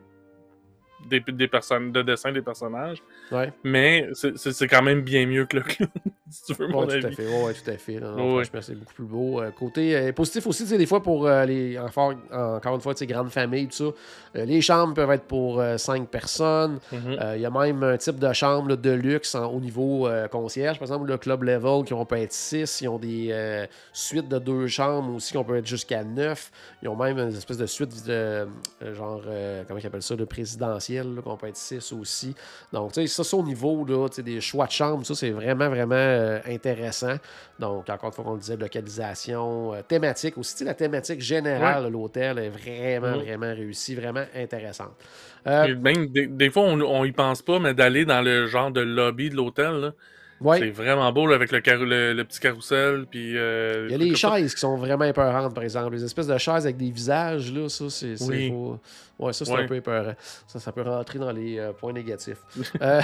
des, des personnes de dessin des personnages, Ouais. mais c'est- quand même bien mieux que le clown, si tu veux mon Ouais, tout à avis. fait. Ouais, tout à fait. Non, Ouais. Franchement, c'est beaucoup plus beau. Euh, côté euh, positif aussi, des fois, pour euh, les. Encore, encore une fois, sais, grandes familles, tout ça. les chambres peuvent être pour 5 personnes. Mhm. Il y a même un type de chambre là, de luxe en- au niveau concierge. Par exemple, le club level, qui on peut être 6. Ils ont des suites de deux chambres aussi, qu'on peut être jusqu'à 9. Ils ont même une espèce de suite de genre, comment ils appellent ça, de présidentiel, ville, là, qu'on peut être 6 aussi. Donc, tu sais, ça, c'est au niveau là, des choix de chambre, ça, c'est vraiment, vraiment euh, intéressant. Donc, encore une fois, qu'on le disait, localisation, euh, thématique aussi. La thématique générale de l'hôtel est vraiment, Mhm. vraiment réussie, vraiment intéressante. Euh, Même des, des fois, on, on y pense pas, mais d'aller dans le genre de lobby de l'hôtel, là, ouais. c'est vraiment beau là, avec le, le, le petit carrousel. Puis, euh, Il y a les ça. chaises qui sont vraiment épeurantes, par exemple. Les espèces de chaises avec des visages, là, ça, c'est. Oui. Ouais, ça, c'est Ouais. un peu épeurant. Ça, ça peut rentrer dans les euh, points négatifs. Euh,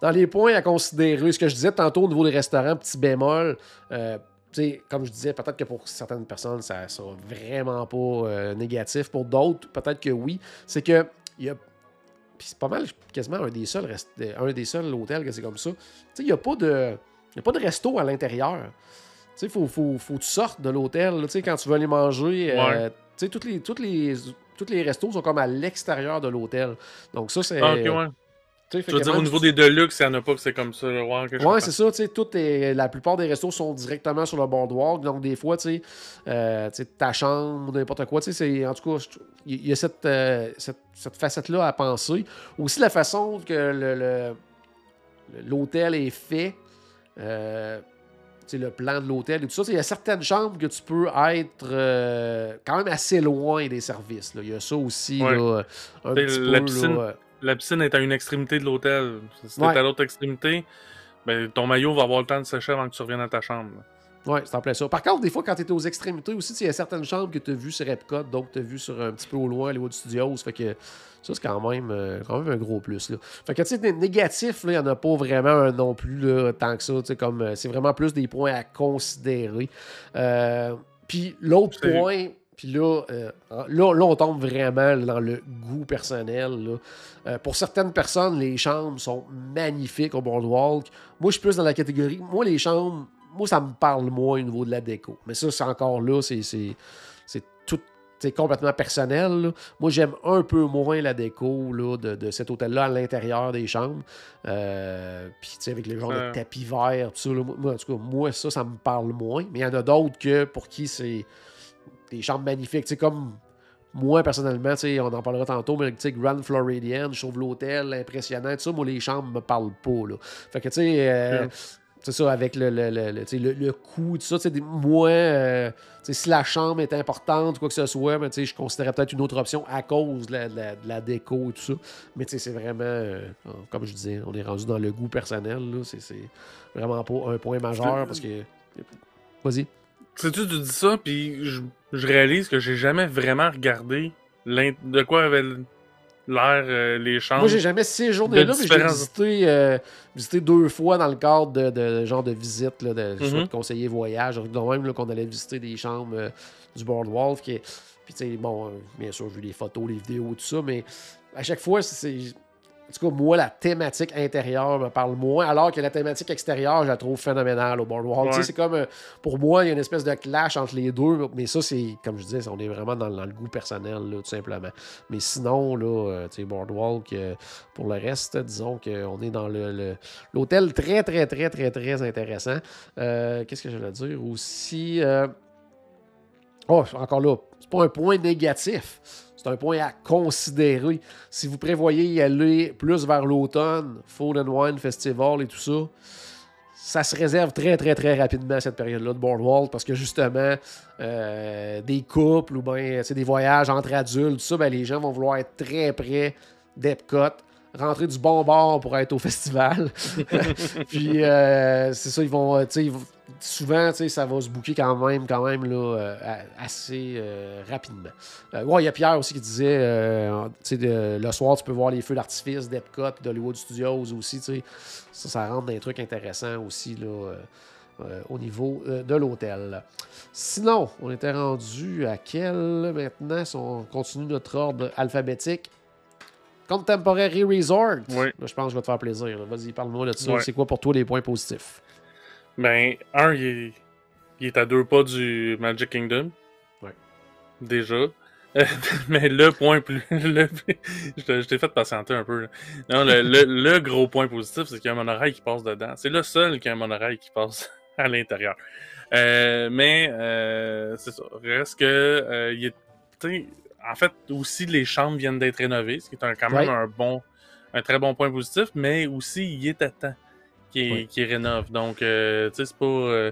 dans les points à considérer, ce que je disais tantôt au niveau des restaurants, petit bémol, euh, tu sais, comme je disais, peut-être que pour certaines personnes, ça sera vraiment pas euh, négatif. Pour d'autres, peut-être que oui. C'est que il y a. Puis c'est pas mal, quasiment un des seuls, rest- un des seuls hôtels que c'est comme ça. Tu sais, il n'y a pas de. Y a pas de resto à l'intérieur. Tu sais, il faut, faut, faut que tu sortes de l'hôtel. Tu sais, quand tu veux aller manger, euh, Ouais. tu sais, toutes les, toutes les, toutes les restos sont comme à l'extérieur de l'hôtel. Donc ça, c'est... Ah, ouais. Tu sais, fait Je veux dire, au niveau des Deluxe, il n'y en a pas que c'est comme ça. là. Ouais, Ouais, c'est ça, tu sais, tout est- la plupart des restos sont directement sur le boardwalk, donc des fois, tu sais, euh, ta chambre ou n'importe quoi, c'est, en tout cas, il y a cette, euh, cette, cette facette-là à penser. Aussi la façon que le- le- l'hôtel est fait, euh, le plan de l'hôtel et tout ça, il y a certaines chambres que tu peux être euh, quand même assez loin des services, il y a ça aussi, Ouais. là, un petit la peu, piscine, là, La piscine est à une extrémité de l'hôtel. Si t'es Ouais. à l'autre extrémité, ben, ton maillot va avoir le temps de sécher avant que tu reviennes à ta chambre. Ouais, c'est en plein ça. Par contre, des fois, quand tu es aux extrémités aussi, il y a certaines chambres que tu as vues sur Epcot, d'autres tu as vues sur un petit peu au loin, Hollywood Studios. Fait que ça, c'est quand même, euh, quand même un gros plus. Là. Fait que, tu sais, là, il n'y en a pas vraiment un non plus là, tant que ça. Comme, euh, c'est vraiment plus des points à considérer. Euh, Puis l'autre point, puis là, euh, là, là, on tombe vraiment dans le goût personnel. là. Euh, pour certaines personnes, les chambres sont magnifiques au boardwalk. Moi, je suis plus dans la catégorie. Moi, les chambres, moi, ça me parle moins au niveau de la déco. Mais ça, c'est encore là, c'est, tout. C'est complètement personnel. là. Moi, j'aime un peu moins la déco là, de, de cet hôtel-là à l'intérieur des chambres. Euh, Puis, tu sais, avec les genres Euh. de tapis verts, tout ça. là, moi, en tout cas, moi, ça, ça me parle moins. Mais il y en a d'autres que pour qui c'est des chambres magnifiques. Tu sais, comme moi, personnellement, tu sais, on en parlera tantôt, mais tu sais, Grand Floridian, je trouve l'hôtel impressionnant. Tout ça, moi, les chambres me parlent pas. Là. Fait que, tu sais, euh, Yeah. c'est ça, avec le, le, le, le, tu sais, le- le coût, tout ça, tu sais, des- moi, euh, si la chambre est importante quoi que ce soit, ben, je considérais peut-être une autre option à cause de la, de la- de la déco et tout ça. Mais tu sais, c'est vraiment, euh, comme je disais, on est rendu dans le goût personnel. c'est vraiment pas un point majeur parce que. Vas-y. Sais-tu, tu dis ça, puis je, je réalise que j'ai jamais vraiment regardé de quoi avaient l'air euh, les chambres. Moi, j'ai jamais séjourné là, mais j'ai visité, euh, visité deux fois dans le cadre de, de genre de visite, là, de, Mhm. de conseiller voyage, donc même qu'on allait visiter des chambres euh, du Boardwalk. Qui Puis, tu sais, bon, bien sûr, j'ai vu les photos, les vidéos, tout ça, mais à chaque fois, c'est. En tout cas, moi, la thématique intérieure me parle moins, alors que la thématique extérieure, je la trouve phénoménale au Boardwalk. Ouais. C'est comme, euh, pour moi, il y a une espèce de clash entre les deux, mais ça, c'est, comme je disais, on est vraiment dans, dans le goût personnel, là, tout simplement. Mais sinon, là, euh, tu sais, Boardwalk, euh, pour le reste, disons qu'on est dans le, l'hôtel très, très, très, très, très intéressant. Euh, qu'est-ce que je voulais dire aussi? euh, Oh, encore là, c'est pas un point négatif. C'est un point à considérer. Si vous prévoyez y aller plus vers l'automne, Food and Wine Festival et tout ça, ça se réserve très, très, très rapidement cette période-là de Boardwalk parce que justement, euh, des couples ou bien des voyages entre adultes, tout ça, ben, les gens vont vouloir être très près d'Epcot, rentrer du bon bord pour être au festival. Puis euh, c'est ça, ils vont, euh, ils vont- souvent, tu sais, ça va se bouquer quand même, quand même là, euh, assez euh, rapidement. Ouais, il y a Pierre aussi qui disait, tu sais, de- le soir, tu peux voir les feux d'artifice d'Epcot, d'Hollywood Studios aussi, tu sais. Ça, ça rentre dans des trucs intéressants aussi, là, au niveau de l'hôtel. Sinon, on était rendu à quel maintenant, si on continue notre ordre alphabétique? Contemporary Resort. Oui. Là, je pense que je vais te faire plaisir. Vas-y, parle-moi de ça. C'est quoi pour toi les points positifs? Ben, un, il est, il est à deux pas du Magic Kingdom. Ouais. Déjà. Euh, mais le point plus. le- je t'ai fait patienter un peu. là. Non, le, le- le gros point positif, c'est qu'il y a un monorail qui passe dedans. C'est le seul qui a un monorail qui passe à l'intérieur. Euh, mais euh, c'est ça. Reste que euh, il est. En fait, aussi, les chambres viennent d'être rénovées, ce qui est un- quand même Ouais. un bon. un très bon point positif, mais aussi il est à temps qui, rénove. Donc, euh, tu sais, c'est pas. euh,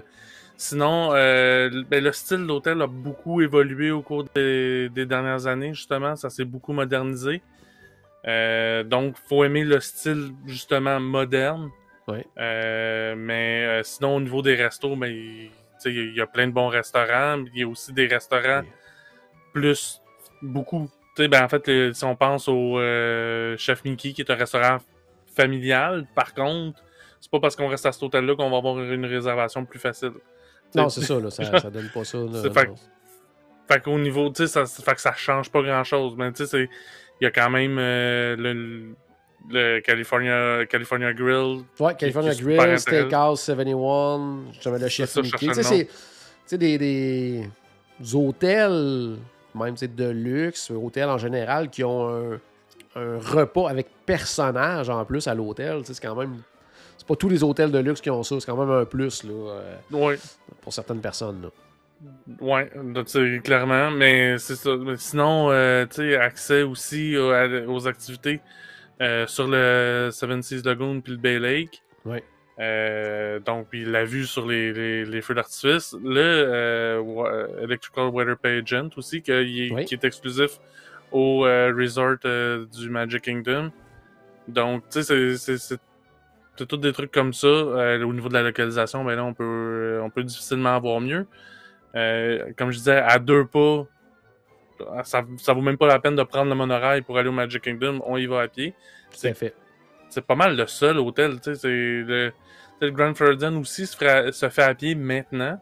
Sinon, euh, ben, le style de l'hôtel a beaucoup évolué au cours des, des dernières années, justement. Ça s'est beaucoup modernisé. Donc, faut aimer le style, justement, moderne. Oui. Mais sinon, au niveau des restos, ben, il y a plein de bons restaurants. mais Il y a aussi des restaurants plus, beaucoup. Tu sais, ben, en fait, le- si on pense au euh, Chef Mickey, qui est un restaurant familial, par contre, c'est pas parce qu'on reste à cet hôtel-là qu'on va avoir une réservation plus facile. Non, c'est ça, là, ça, ça donne pas ça. là, fait-. Fait qu'au niveau, tu sais, ça, fait que ça change pas grand-chose. Mais tu sais, il y a quand même euh, le, le California, California Grill. Ouais, California qui Grill. Steakhouse 71, j'avais le chef Mickey. Tu sais, c'est des, des hôtels, même de luxe, hôtels en général, qui ont un, un repas avec personnage en plus à l'hôtel. C'est quand même. C'est pas tous les hôtels de luxe qui ont ça, c'est quand même un plus là, euh, Ouais, pour certaines personnes. là. ouais, clairement. Mais c'est ça. Mais sinon, euh, tu sais, accès aussi aux activités euh, sur le Seven Seas Lagoon puis le Bay Lake. Ouais. Euh, donc, puis la vue sur les, les, les feux d'artifice. Le euh, Electrical Weather Pageant aussi, est- Oui. qui est exclusif au euh, resort du Magic Kingdom. Donc, tu sais, c'est- c'est- c'est c'est tous des trucs comme ça. Au niveau de la localisation, ben là, on peut, on peut difficilement avoir mieux. Comme je disais, à deux pas, ça, ça vaut même pas la peine de prendre le monorail pour aller au Magic Kingdom. On y va à pied Tout à fait. C'est pas mal le seul hôtel. Tu sais, c'est le, le Grand Floridian aussi se, se fait à pied maintenant,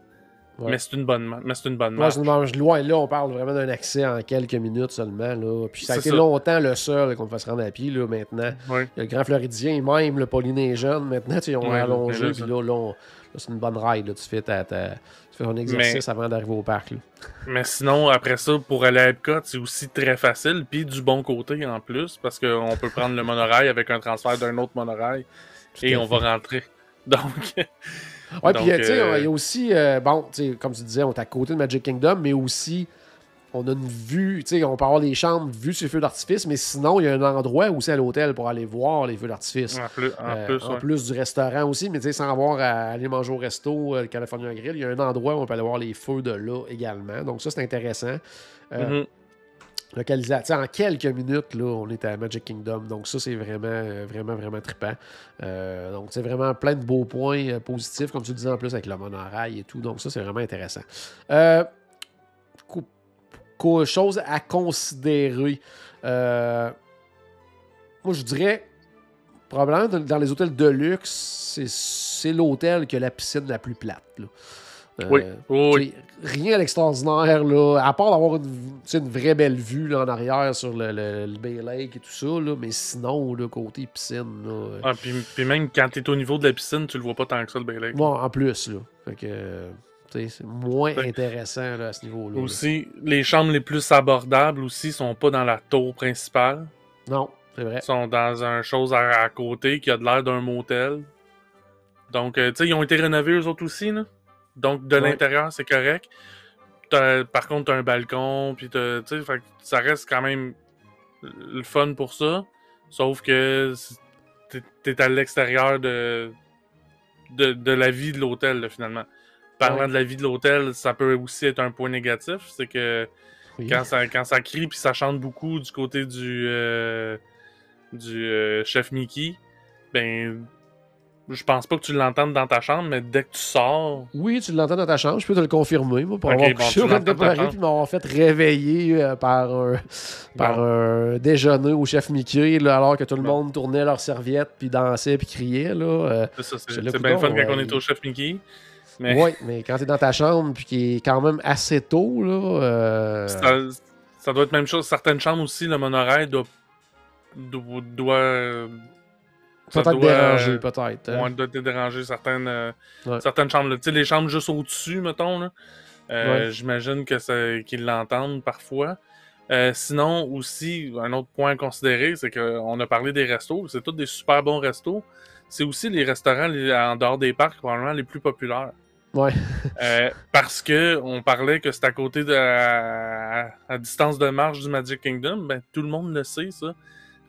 Ouais. mais c'est une bonne, ma- mais c'est une bonne marche. c'est une marge loin. Là, on parle vraiment d'un accès en quelques minutes seulement. Là. Puis ça a été ça. longtemps le seul qu'on fasse rendre à pied là, maintenant. Ouais. Il y a le Grand Floridien, même le Polynésien, maintenant, tu sais, ils ont Ouais, allongé, puis là, là, on- là, c'est une bonne ride. là. Tu, fais ta, ta- tu fais ton exercice avant d'arriver au parc. là. Mais sinon, après ça, pour aller à Epcot, c'est aussi très facile, puis du bon côté en plus, parce qu'on peut prendre le monorail avec un transfert d'un autre monorail Tout et on fait. va rentrer. Donc, Ouais, puis euh, tu sais, il y a aussi, euh, bon, tu sais, comme tu disais, on est à côté de Magic Kingdom, mais aussi, on a une vue, tu sais, on peut avoir les chambres vues sur les feux d'artifice, mais sinon, il y a un endroit aussi à l'hôtel pour aller voir les feux d'artifice. en plus, en Euh, plus, en ouais. plus du restaurant aussi, mais tu sais, sans avoir à aller manger au resto, le California Grill, il y a un endroit où on peut aller voir les feux de là également. Donc ça, c'est intéressant. Euh, localisé- sais, en quelques minutes, là, on est à Magic Kingdom. Donc ça, c'est vraiment, euh, vraiment, vraiment trippant. Euh, donc c'est vraiment plein de beaux points euh, positifs, comme tu le disais en plus avec le monorail et tout. Donc ça, c'est vraiment intéressant. Euh, chose à considérer. Euh, moi, je dirais, probablement dans- les hôtels de luxe, c'est- l'hôtel qui a la piscine la plus plate. là. Euh, Oui, oui, Rien d'extraordinaire, là, à part d'avoir une, une vraie belle vue là, en arrière sur le, le- le Bay Lake et tout ça, là, mais sinon, là, côté piscine, là, euh, Ah, puis, puis même quand t'es au niveau de la piscine, tu le vois pas tant que ça, le Bay Lake. bon, en plus, là, fait que, c'est moins intéressant là, à ce niveau-là. là. Aussi, les chambres les plus abordables aussi sont pas dans la tour principale. Non, c'est vrai. sont dans un chose à, à côté qui a de l'air d'un motel. Donc, euh, tu sais, ils ont été rénovés eux autres aussi, là. Donc, de Ouais. l'intérieur, c'est correct. Par contre, t'as un balcon, puis t'as- tu sais, fait ça reste quand même le fun pour ça. Sauf que t'es- à l'extérieur de, de, de la vie de l'hôtel, finalement. Parlant Ouais. de la vie de l'hôtel, ça peut aussi être un point négatif. C'est que Oui. quand ça, quand ça crie puis ça chante beaucoup du côté du, euh, du euh, chef Mickey, ben, je pense pas que tu l'entendes dans ta chambre, mais dès que tu sors, Oui, tu l'entends dans ta chambre, je peux te le confirmer, moi, pour Ok, avoir bon, couché au préparé chambre. puis m'avoir fait réveiller euh, par, un, par un déjeuner au chef Mickey, là, alors que tout le Bon. monde tournait leurs serviettes, puis dansait, puis criait. Là, euh, c'est bien fun quand on est au chef Mickey. Mais Ouais, mais quand t'es dans ta chambre, puis qui est quand même assez tôt, là. euh, ça, ça doit être même chose. Certaines chambres aussi, le monorail doit. doit, peut-être dérangé, peut-être. hein. Ouais, doit déranger certaines, euh, Ouais. certaines chambres. Tu sais, les chambres juste au-dessus, mettons. Là, euh, Ouais. J'imagine que qu'ils l'entendent parfois. Euh, sinon, aussi, un autre point à considérer, c'est qu'on a parlé des restos. C'est tous des super bons restos. C'est aussi les restaurants les- en dehors des parcs, probablement les plus populaires. Ouais. Euh, parce que on parlait que c'est à côté de à, à distance de marche du Magic Kingdom, ben tout le monde le sait ça.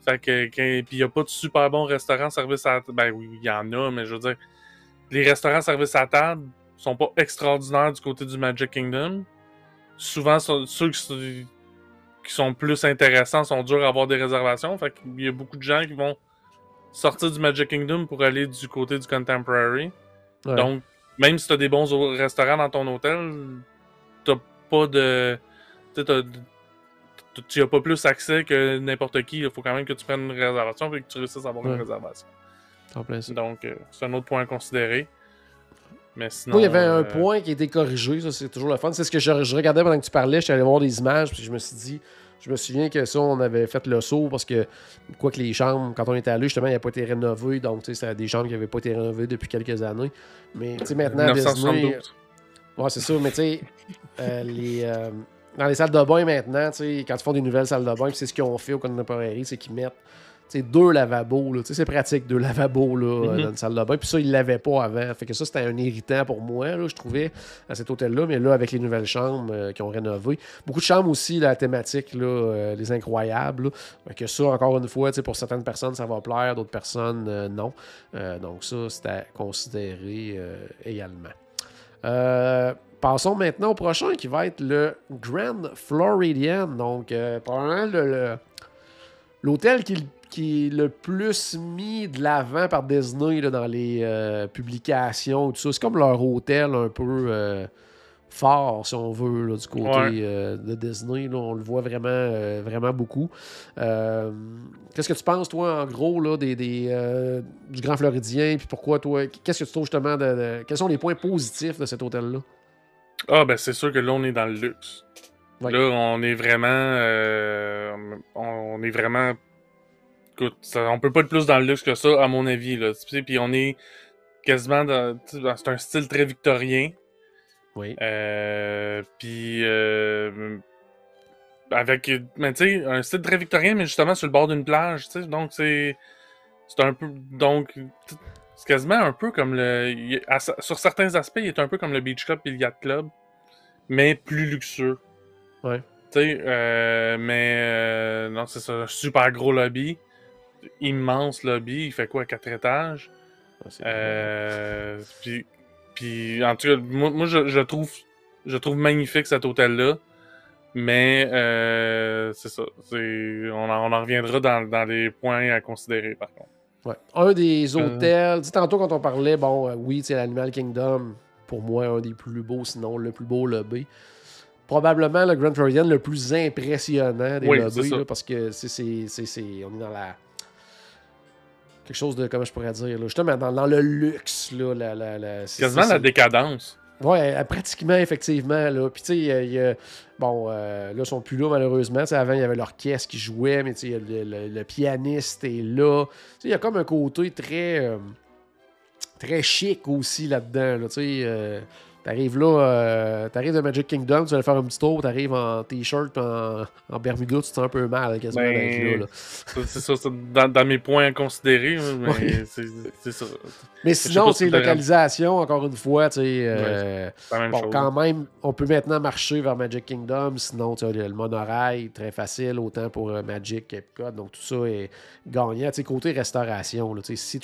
Fait que, que- puis il n'y a pas de super bon restaurant service à Ben oui, il y en a, mais je veux dire, les restaurants service à table sont pas extraordinaires du côté du Magic Kingdom. Souvent, ceux qui sont, plus intéressants sont durs à avoir des réservations. Fait qu'il y a beaucoup de gens qui vont sortir du Magic Kingdom pour aller du côté du Contemporary. Ouais. Donc, même si tu as des bons au- restaurants dans ton hôtel, t'as pas de. T'as- tu n'as pas plus accès que n'importe qui. Il faut quand même que tu prennes une réservation et que tu réussisses à avoir Ouais. une réservation. Donc, euh, c'est un autre point à considérer. Mais sinon. Moi, il y avait un euh, point qui a été corrigé, ça c'est toujours le fun. C'est ce que je, je regardais pendant que tu parlais, je suis allé voir des images, puis je me suis dit, je me souviens que ça, on avait fait le saut parce que, quoi que les chambres, quand on était allé, justement, il n'a pas été rénové, donc tu sais, c'était des chambres qui n'avaient pas été rénovées depuis quelques années. Mais tu sais, maintenant, à Disney, 1972. Ouais, c'est ça, mais tu sais, euh, les, euh, dans les salles de bain maintenant, quand ils font des nouvelles salles de bain, c'est ce qu'ils ont fait au Contemporary, c'est qu'ils mettent deux lavabos. là. C'est pratique, deux lavabos là, euh, Mhm. dans une salle de bain. Puis ça, ils l'avaient pas avant. Fait que ça, c'était un irritant pour moi, là, je trouvais, à cet hôtel-là. Mais là, avec les nouvelles chambres euh, qui ont rénové, beaucoup de chambres aussi, la thématique, là, euh, les incroyables. là. Fait que ça, encore une fois, pour certaines personnes, ça va plaire, d'autres personnes, euh, non. Donc ça, c'est à considérer euh, également. Euh, passons maintenant au prochain qui va être le Grand Floridian. Donc, euh, probablement le- le- l'hôtel qui, qui est le plus mis de l'avant par Disney là, dans les euh, publications. Tout ça. C'est comme leur hôtel un peu euh, fort, si on veut, là, du côté Ouais. euh, de Disney. là. on le voit vraiment, euh, vraiment beaucoup. Euh, Qu'est-ce que tu penses, toi, en gros, là, des, des, euh, du Grand Floridien? Puis pourquoi, toi, qu'est-ce que tu trouves justement de, de- Quels sont les points positifs de cet hôtel-là? Ah, ben c'est sûr que là, on est dans le luxe. Là, on est vraiment. euh, on est vraiment. Écoute, ça- on peut pas être plus dans le luxe que ça, à mon avis. Là. Tu sais, Puis on est quasiment dans- C'est un style très victorien. Oui. Euh, puis. euh, avec. Mais tu sais, un style très victorien, mais justement sur le bord d'une plage. tu sais, Donc c'est. C'est un peu. Donc. C'est quasiment un peu comme le. il est- à- sur certains aspects, il est un peu comme le Beach Club et le Yacht Club, mais plus luxueux. Ouais. Tu sais, euh, mais. euh, non, c'est ça. Un super gros lobby. Immense lobby. Il fait quoi, quatre étages? Ah, c'est- Euh, puis, puis, en tout cas, moi, moi, je, je trouve, je trouve magnifique cet hôtel-là. Mais euh, c'est ça. c'est- On en, on en reviendra dans, dans les points à considérer, par contre. Ouais. Un des Euh. hôtels. Tantôt, quand on parlait, bon, euh, oui, c'est l'Animal Kingdom, pour moi, un des plus beaux, sinon le plus beau lobby. Probablement le Grand Floridian le plus impressionnant des Oui, lobbies, là, parce que c'est, on est dans la. Quelque chose de, comment je pourrais dire, là, justement, dans, dans le luxe, là, la, la, la- c'est- Quasiment la décadence. Ouais, euh, pratiquement, effectivement. Là. Puis, tu sais, il y a- bon, euh, là, ils sont plus là, malheureusement. Avant, il y avait l'orchestre qui jouait, mais tu sais, le pianiste est là. Tu sais, il y a comme un côté très, euh, très chic aussi là-dedans. Là, tu sais, euh, T'arrives là, euh, t'arrives de Magic Kingdom, tu vas faire un petit tour, t'arrives en t-shirt, en, en Bermuda, tu te sens un peu mal quasiment Ben, là, C'est ça, c'est dans, dans mes points à considérer. hein, Mais Ouais. c'est ça. Mais sinon, c'est localisation, encore une fois, tu sais. euh, Bon, chose. quand même, on peut maintenant marcher vers Magic Kingdom. Sinon, tu as le, le monorail, très facile, autant pour euh, Magic qu'Epcot. Donc, tout ça est gagnant. Tu sais, côté restauration, là, tu sais,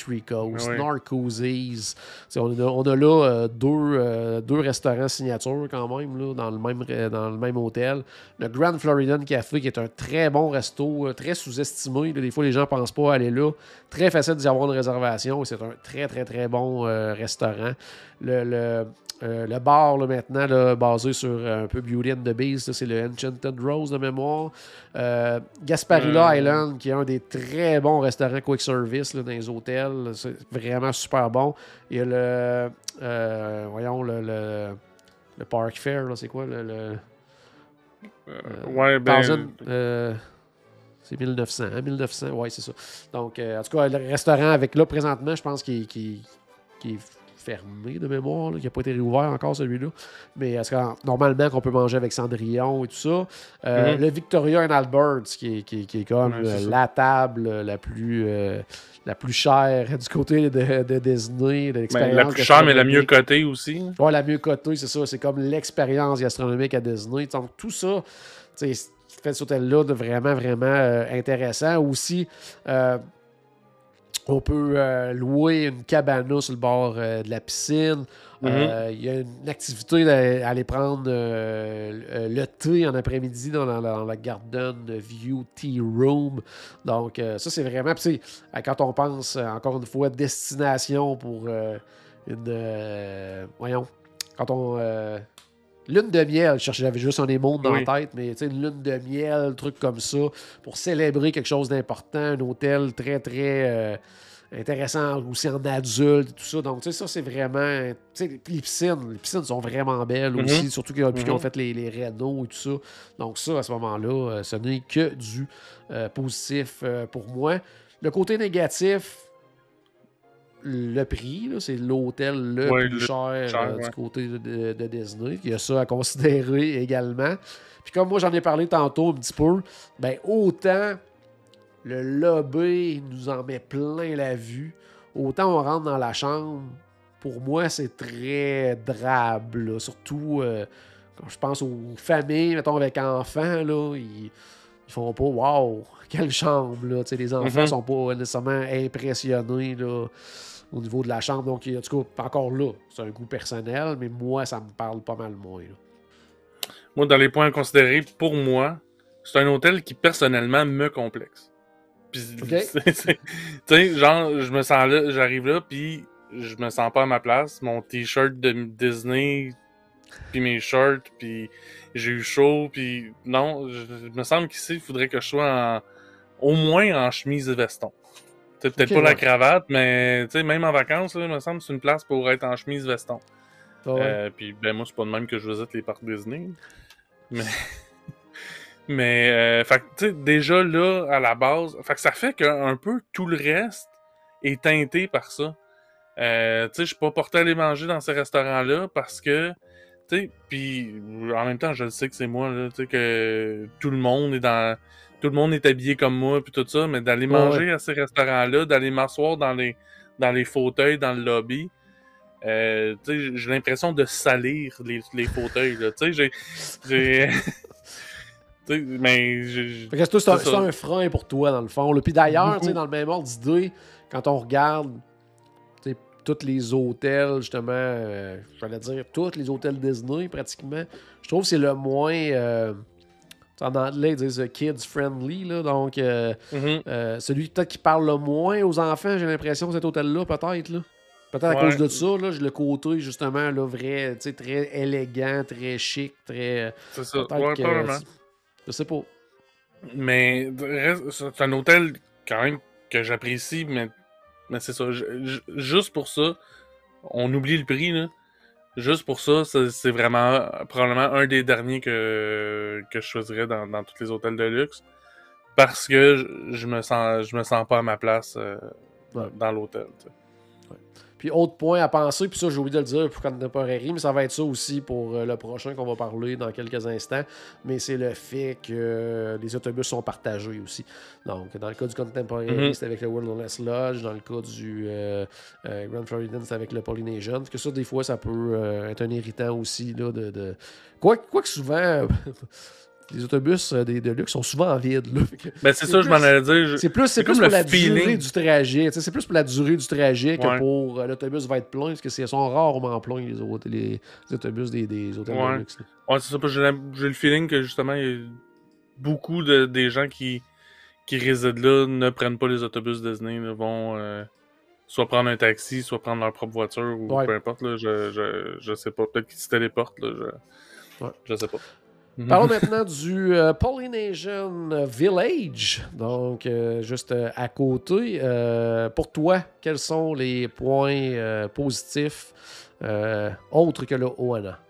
sais, On a, on a là euh, deux, euh, deux restaurants signature quand même, là, dans, le même, dans le même hôtel. Le Grand Floridian Café, qui est un très bon resto, euh, très sous-estimé. Des fois, les gens ne pensent pas aller là. Très facile d'y avoir une réservation. C'est un très, très, très bon euh, restaurant. Le, le, euh, le bar, là, maintenant, là, basé sur euh, un peu Beauty and the Beast, c'est le Enchanted Rose de mémoire. Euh, Gasparilla. Island, qui est un des très bons restaurants quick service là, dans les hôtels. C'est vraiment super bon. Il y a le. voyons, le. le le Park Fair, c'est quoi le. le ouais, ben. C'est 1900, hein, 1900, ouais, c'est ça. Donc, en tout cas, le restaurant avec là, présentement, je pense qu'il fermé de mémoire, là, qu'il n'a pas été réouvert encore celui-là. Mais est-ce que, normalement, qu'on peut manger avec Cendrillon et tout ça? Euh, Mhm. Le Victoria and Alberts, qui est, qui qui comme Ouais, euh, la table la plus, euh, la plus chère du côté de, de Disney, de ben, l'expérience. la plus chère, mais la mieux cotée aussi. Ouais, la mieux cotée, c'est ça. C'est comme l'expérience gastronomique à Disney. Donc, tout ça, tu sais, fait cet hôtel-là de vraiment, vraiment euh, intéressant. Aussi, euh, on peut euh, louer une cabana sur le bord euh, de la piscine. Mhm. Euh, Il y a une activité d'aller aller prendre le thé en après-midi dans la, dans la Garden View Tea Room. Donc, ça, c'est vraiment. euh, quand on pense, encore une fois, destination pour une. voyons. Quand on. Lune de miel, je cherchais, j'avais juste un émon dans Oui. la tête, mais tu sais, une lune de miel, truc comme ça, pour célébrer quelque chose d'important, un hôtel très, très euh, intéressant aussi en adulte, et tout ça. Donc, tu sais, ça, c'est vraiment. Les piscines, les piscines sont vraiment belles Mhm. aussi, surtout qu'ils ont Mhm. fait les, les rénaux et tout ça. Donc, ça, à ce moment-là, euh, ce n'est que du euh, positif pour moi. Le côté négatif, le prix, c'est l'hôtel le Ouais, plus le cher, cher, euh, ouais. du côté de, de- Disney. Il y a ça à considérer également. Puis comme moi, j'en ai parlé tantôt un petit peu, ben autant le lobby nous en met plein la vue, autant on rentre dans la chambre. Pour moi, c'est très drabe, là. surtout euh, quand je pense aux familles, mettons avec enfants, là, ils, ils font pas Waouh, quelle chambre! Là. Les enfants Mhm. sont pas nécessairement impressionnés là, au niveau de la chambre. Donc, en tout cas, encore là, c'est un goût personnel, mais moi, ça me parle pas mal moins. là. Moi, dans les points à considérer, pour moi, c'est un hôtel qui personnellement me complexe. Puis, tu sais, genre, je me sens là, j'arrive là, puis je me sens pas à ma place. Mon t-shirt de Disney, puis mes shorts, puis j'ai eu chaud, puis non, je, je me semble qu'ici, il faudrait que je sois en, au moins en chemise et veston. Peut-être pas la cravate, mais même en vacances, là, il me semble que c'est une place pour être en chemise veston. Ouais. Euh, puis ben moi c'est pas de même que je visite les parcs Disney. Mais mais euh, fait que, déjà là à la base, fait que ça fait qu'un peu tout le reste est teinté par ça. Euh, je suis pas porté à aller manger dans ces restaurants là parce que puis en même temps je le sais que c'est moi là, que tout le monde est dans tout le monde est habillé comme moi puis tout ça mais d'aller Ouais, manger à ces restaurants là, d'aller m'asseoir dans les dans les fauteuils dans le lobby euh, j'ai l'impression de salir les, les fauteuils. J'ai. j'ai- tu sais, mais. j'ai- Fait que c'est, un, un frein pour toi, dans le fond. là. Puis d'ailleurs, dans le même ordre d'idée, quand on regarde tu sais, tous les hôtels, justement, euh, j'allais dire tous les hôtels Disney, pratiquement, je trouve que c'est le moins. euh, en anglais, ils disent euh, kids friendly. Là, donc, euh, Mhm. euh, celui peut-être qui parle le moins aux enfants, j'ai l'impression, cet hôtel-là, peut-être. Là. Peut-être à Ouais. cause de ça, là, le côté justement là, vrai, très élégant, très chic, très. C'est ça. Ouais, que-. Je sais pas. Mais c'est un hôtel quand même que j'apprécie, mais, mais c'est ça. juste pour ça, on oublie le prix, là. Juste pour ça, c'est vraiment probablement un des derniers que, que je choisirais dans, dans tous les hôtels de luxe. Parce que je, je me sens je me sens pas à ma place euh, Ouais. dans l'hôtel. Puis autre point à penser, puis ça j'ai oublié de le dire pour Contemporary, mais ça va être ça aussi pour euh, le prochain qu'on va parler dans quelques instants, mais c'est le fait que les autobus sont partagés aussi. Donc dans le cas du Contemporary, Mhm. c'est avec le Wilderness Lodge, dans le cas du euh, euh, Grand Floridian, c'est avec le Polynesian, parce que ça des fois ça peut euh, être un irritant aussi. Là, de, de... Quoi, quoi que souvent... Les autobus euh, des de luxe sont souvent vides. Là. Ben c'est ça, je m'en allais dire. je- C'est plus, c'est plus pour la durée du trajet. C'est plus pour la durée du trajet que Ouais. pour euh, l'autobus va être plein, parce que c'est- sont rarement pleins, les, autres, les, les autobus des, des hôtels Ouais. de luxe. là. Ouais, c'est ça, j'ai le feeling que justement, il y a beaucoup de, des gens qui, qui résident là ne prennent pas les autobus Disney, là, vont euh, soit prendre un taxi, soit prendre leur propre voiture, ou Ouais. peu importe, là, je, je, je sais pas. Peut-être qu'ils se téléportent, là, je, je sais pas. Parlons maintenant du euh, Polynesian Village, donc euh, juste euh, à côté. Pour toi, quels sont les points positifs autres que le Oana?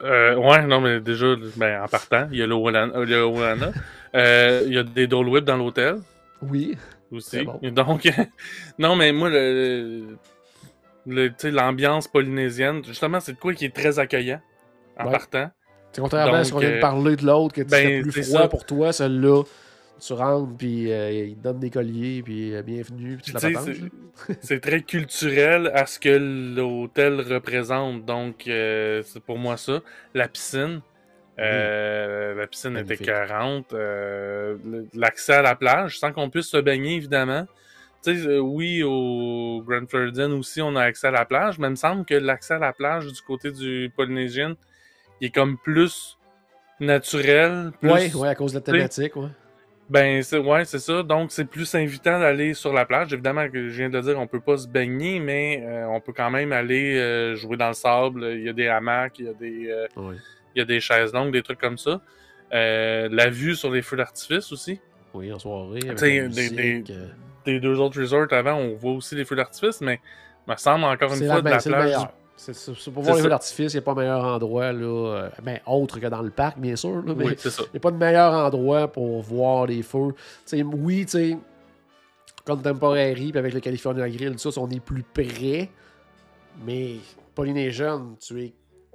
Ouais, non, mais déjà, ben, en partant, il y a le Oana. il y a des Dole Whip dans l'hôtel. Oui. aussi. Bon. Donc, non, mais moi, le, l'ambiance polynésienne, justement, c'est de quoi qui est très accueillant en Ouais. partant. C'est contrairement à ce qu'on vient de euh, parler de l'autre, que ben, plus froid ça. pour toi, celui-là. Tu rentres, puis euh, il te donne des colliers, puis euh, bienvenue, puis tu la c'est- très culturel à ce que l'hôtel représente. Donc, euh, c'est pour moi ça. La piscine. La piscine était Magnifique. 40. L'accès à la plage, sans qu'on puisse se baigner, évidemment. Tu sais, euh, oui, au Grand Floridian aussi, on a accès à la plage, mais il me semble que l'accès à la plage du côté du Polynésien, il est comme plus naturel. Plus, Ouais, ouais, à cause de la thématique, ouais. Ben, c'est, ouais, c'est ça. Donc, c'est plus invitant d'aller sur la plage. Évidemment, que je viens de dire, on peut pas se baigner, mais euh, on peut quand même aller euh, jouer dans le sable. Il y a des hamacs, il y a des, euh, il y a des chaises longues, des trucs comme ça. La vue sur les feux d'artifice aussi. Oui, en soirée. Avec la des- musique, des- Des deux autres resorts avant, on voit aussi les feux d'artifice, mais me semble encore une fois de ben, la plage. C'est c'est- c'est pour voir les feux d'artifice, il n'y a pas meilleur endroit, là, euh, ben, autre que dans le parc, bien sûr, là, mais Oui, c'est ça. il n'y a pas de meilleur endroit pour voir les feux. T'sais, oui, tu sais, comme Temporary, puis avec le California Grill, tout ça, on est plus près, mais Polynesian, tu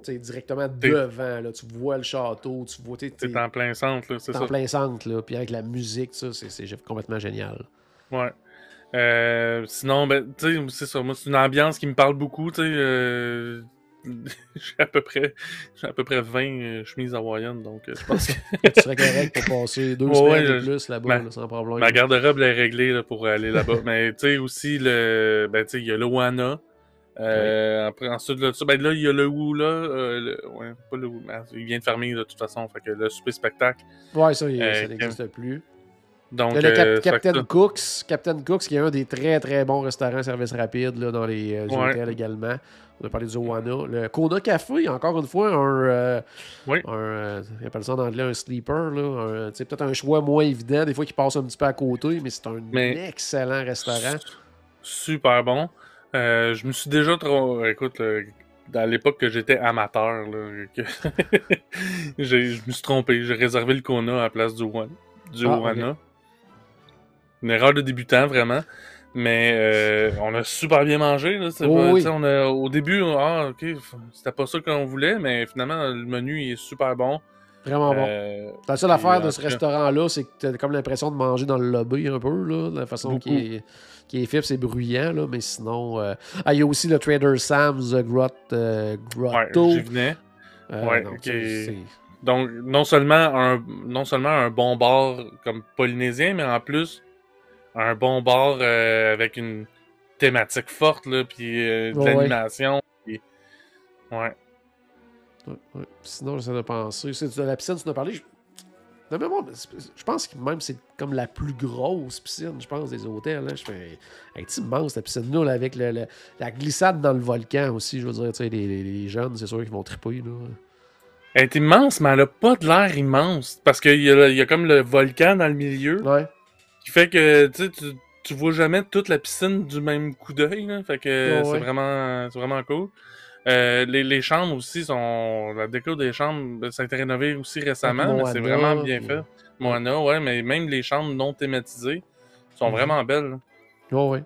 es directement T'es- devant, là, tu vois le château, tu vois, t'es en plein centre, là, c'est t'es ça. en plein centre, là, puis avec la musique, ça, c'est c'est complètement génial. Ouais. Euh, sinon, ben, tu sais, c'est ça. Moi, c'est une ambiance qui me parle beaucoup, tu sais. euh, j'ai à peu près, j'ai à peu près 20 euh, chemises hawaïennes, donc je pense que tu serais correct pour passer deux Ouais, semaines ouais, de plus là-bas, ma- là, sans problème. ma garde-robe est réglée là, pour aller là-bas. Mais tu sais aussi le, ben tu sais, il y a le Wana. Euh, après, ensuite ça, ben là, il y a le Wu là. euh, le- ouais, pas le Wu, mais il vient de fermer de toute façon. Fait que le super spectacle. Ouais, ça, il- Euh, ça n'existe plus. Donc, Il y a le Cap- euh, Captain ça- Cooks, Captain Cooks, qui est un des très très bons restaurants service rapide là, dans les euh, Ouais. hôtels également. On a parlé du Owana. Le Kona Café, encore une fois, un. euh, Oui. un euh, ils appellent ça en anglais un sleeper. Sais, peut-être un choix moins évident, des fois qui passe un petit peu à côté, mais c'est un Mais- excellent restaurant. Super bon. Euh, je me suis déjà trop. Écoute, là, dans l'époque que j'étais amateur, là, que je me suis trompé. J'ai réservé le Kona à la place du, Wan- du Ah, Wana. Une erreur de débutant, vraiment. Mais euh, on a super bien mangé. Là, Oh, pas- oui. on a, au début, ah, ok, c'était pas ça qu'on voulait, mais finalement, le menu il est super bon. Vraiment bon. Euh, La seule affaire de ce restaurant-là, c'est que tu as comme l'impression de manger dans le lobby un peu, là, de la façon qui est, qui est c'est bruyant, là, mais sinon. euh, Ah, il y a aussi le Trader Sam's Grot, ouais, Grotto. venais. Ouais, non, c'est- Donc, non seulement un, non seulement un bon bar comme polynésien, mais en plus, un bon bar euh, avec une thématique forte, là, puis euh, de Ouais, ouais. l'animation. puis- Ouais. ouais. Sinon, j'essaie de penser. C'est de la piscine, tu en as parlé. Je, mémoire, c'est- je pense que même c'est comme la plus grosse piscine, je pense, des hôtels. Là. Je fais, elle est immense, la piscine-là, là, avec le- le- la glissade dans le volcan aussi. Je veux dire, tu sais, les, les- les jeunes, c'est sûr qu'ils vont triper. Là. Elle est immense, mais elle a pas de l'air immense. Parce qu'il y, y a comme le volcan dans le milieu, Ouais. Qui fait que tu vois jamais toute la piscine du même coup d'œil. Fait que Ouais, c'est vraiment, c'est vraiment cool. Euh, les, les chambres aussi sont. La déco des chambres, ben, ça a été rénové aussi récemment, mais c'est vraiment bien fait. Moana, ouais, mais même les chambres non thématisées sont Mhm. vraiment belles. Ouais, ouais.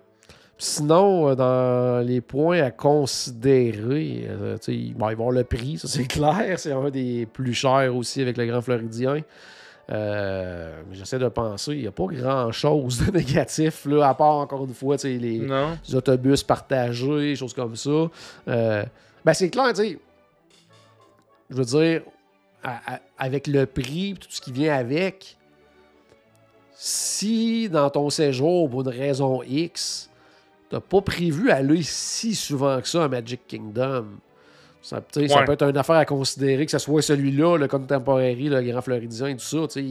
Sinon, euh, dans les points à considérer, euh, tu sais, il va y avoir le prix, ça c'est clair. C'est un des plus chers aussi avec le Grand Floridien. Euh, J'essaie de penser, il n'y a pas grand-chose de négatif, là, à part encore une fois les, autobus partagés, choses comme ça. Euh, ben c'est clair, tu sais. Je veux dire, à- à- avec le prix, tout ce qui vient avec, si dans ton séjour, pour une raison X, t'as pas prévu aller si souvent que ça à Magic Kingdom, ça, peut être une affaire à considérer, que ce soit celui-là, le Contemporary, le Grand Floridien et tout ça.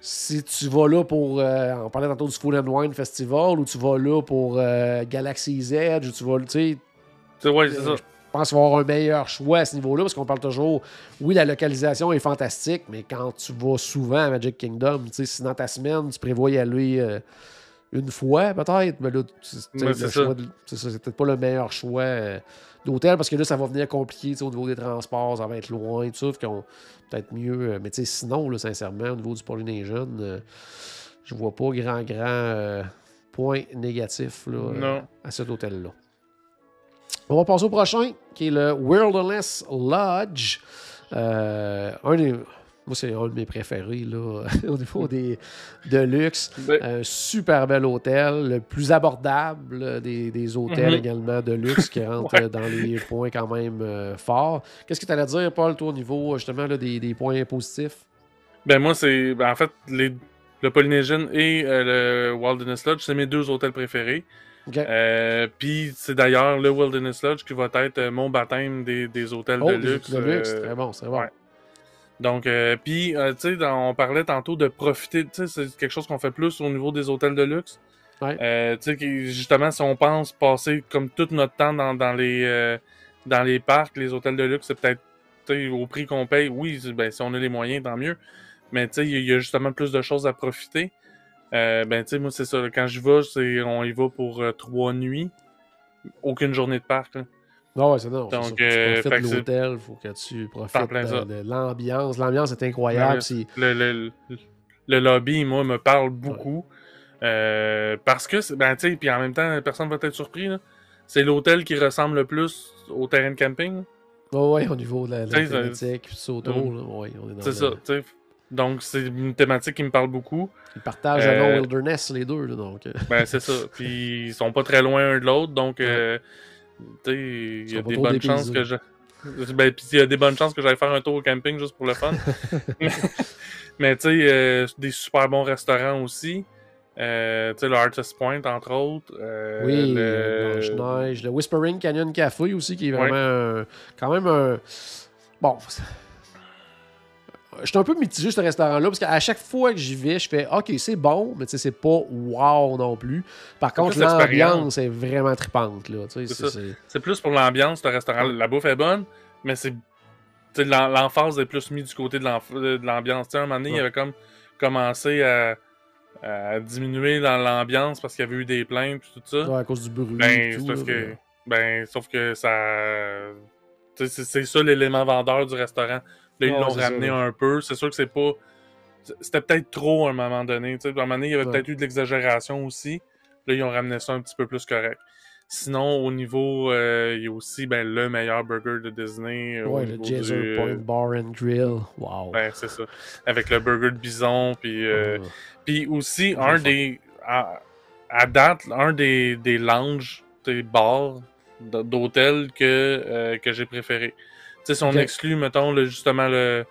Si tu vas là pour. euh, on parlait tantôt du Food and Wine Festival, ou tu vas là pour euh, Galaxy's Edge, ou tu vas. Tu sais, ouais, c'est euh, ça. je pense qu'il va avoir un meilleur choix à ce niveau-là, parce qu'on parle toujours, oui, la localisation est fantastique, mais quand tu vas souvent à Magic Kingdom, tu sais, si dans ta semaine, tu prévois y aller euh, une fois, peut-être, mais là, c'est peut-être pas le meilleur choix euh, d'hôtel, parce que là, ça va venir compliqué, au niveau des transports, ça va être loin, tout ça, fait qu'on peut-être mieux, euh, mais sinon, là, sincèrement, au niveau du Polynesian, euh, je vois pas grand, grand euh, point négatif là, euh, à cet hôtel-là. On va passer au prochain, qui est le Wilderness Lodge. Un des- Moi, c'est un de mes préférés là, au niveau des, de luxe. Un super bel hôtel, le plus abordable euh, des, des hôtels Mhm. également de luxe qui rentre Ouais. euh, dans les points quand même euh, forts. Qu'est-ce que tu allais dire, Paul, toi, au niveau justement là, des, des points positifs? Ben moi, c'est. Ben, en fait, les... le Polynesian et euh, le Wilderness Lodge, c'est mes deux hôtels préférés. Euh, Puis c'est d'ailleurs le Wilderness Lodge qui va être euh, mon baptême des, des hôtels oh, de luxe. de luxe, euh, très bon, c'est bon. ouais. Donc, euh, puis, euh, tu sais, on parlait tantôt de profiter, tu sais, c'est quelque chose qu'on fait plus au niveau des hôtels de luxe. Ouais. Euh, tu sais, justement, si on pense passer comme tout notre temps dans, dans les, euh, dans les parcs, les hôtels de luxe, c'est peut-être, tu sais, au prix qu'on paye, oui, ben, si on a les moyens, tant mieux. Mais, tu sais, il y a- justement plus de choses à profiter. Ben, tu sais, moi, c'est ça. Quand je vais, on y va pour trois nuits. Aucune journée de parc, là. Non, ouais, c'est non. Donc, ça. Tu euh, profites de que l'hôtel, faut que tu profites de, l'ambiance. L'ambiance est incroyable. C'est- le, le, le lobby, moi, me parle beaucoup. Euh, parce que, c'est- ben, tu sais, puis en même temps, personne va être surpris. C'est l'hôtel qui ressemble le plus au terrain de camping. Ouais, ouais, au niveau de la, la thématique, puis autour, Mm. ouais, C'est le- ça, tu sais. Donc, c'est une thématique qui me parle beaucoup. Ils partagent Euh, le nom Wilderness, les deux, là, donc. euh, Ben, c'est ça. Puis, ils sont pas très loin un de l'autre, donc, euh, il y a des bonnes chances que je. Ben, puis il y a des bonnes chances que j'aille faire un tour au camping juste pour le fun. mais, mais, tu sais, euh, des super bons restaurants aussi. Euh, tu sais, le Artist Point, entre autres. Euh, oui, le- Blanche-Neige, le Whispering Canyon Café aussi, qui est Ouais. vraiment un- quand même un. Bon. Je suis un peu mitigé ce restaurant-là parce qu'à chaque fois que j'y vais, je fais OK, c'est bon, mais tu sais, c'est pas wow non plus. Par contre, l'ambiance est vraiment tripante. C'est plus pour l'ambiance, ce restaurant. La bouffe est bonne, mais c'est. L'emphase est plus mise du côté de l'ambiance. Tu sais, à un moment donné, il avait comme commencé à, à diminuer dans l'ambiance parce qu'il y avait eu des plaintes et tout ça. ouais, à cause du bruit. Ben, tout, là, que, ben, sauf que ça. c'est ça l'élément vendeur du restaurant. Là, ils Ouais, l'ont ça, ramené un peu. C'est sûr que c'est pas. C'était peut-être trop à un moment donné. À un moment donné, il y avait Ouais. peut-être eu de l'exagération aussi. Là, ils ont ramené ça un petit peu plus correct. Sinon, au niveau. euh, il y a aussi ben, le meilleur burger de Disney. euh, Ouais, le Jazer du, Point euh, Bar and Grill. Wow. Ben, c'est ça. Avec le burger de bison. Puis. euh, Ah. puis aussi, un des. À, à date, un des, des lounges, des bars d'hôtel que, que j'ai préféré. Sais, si on exclut, mettons, le, justement, le,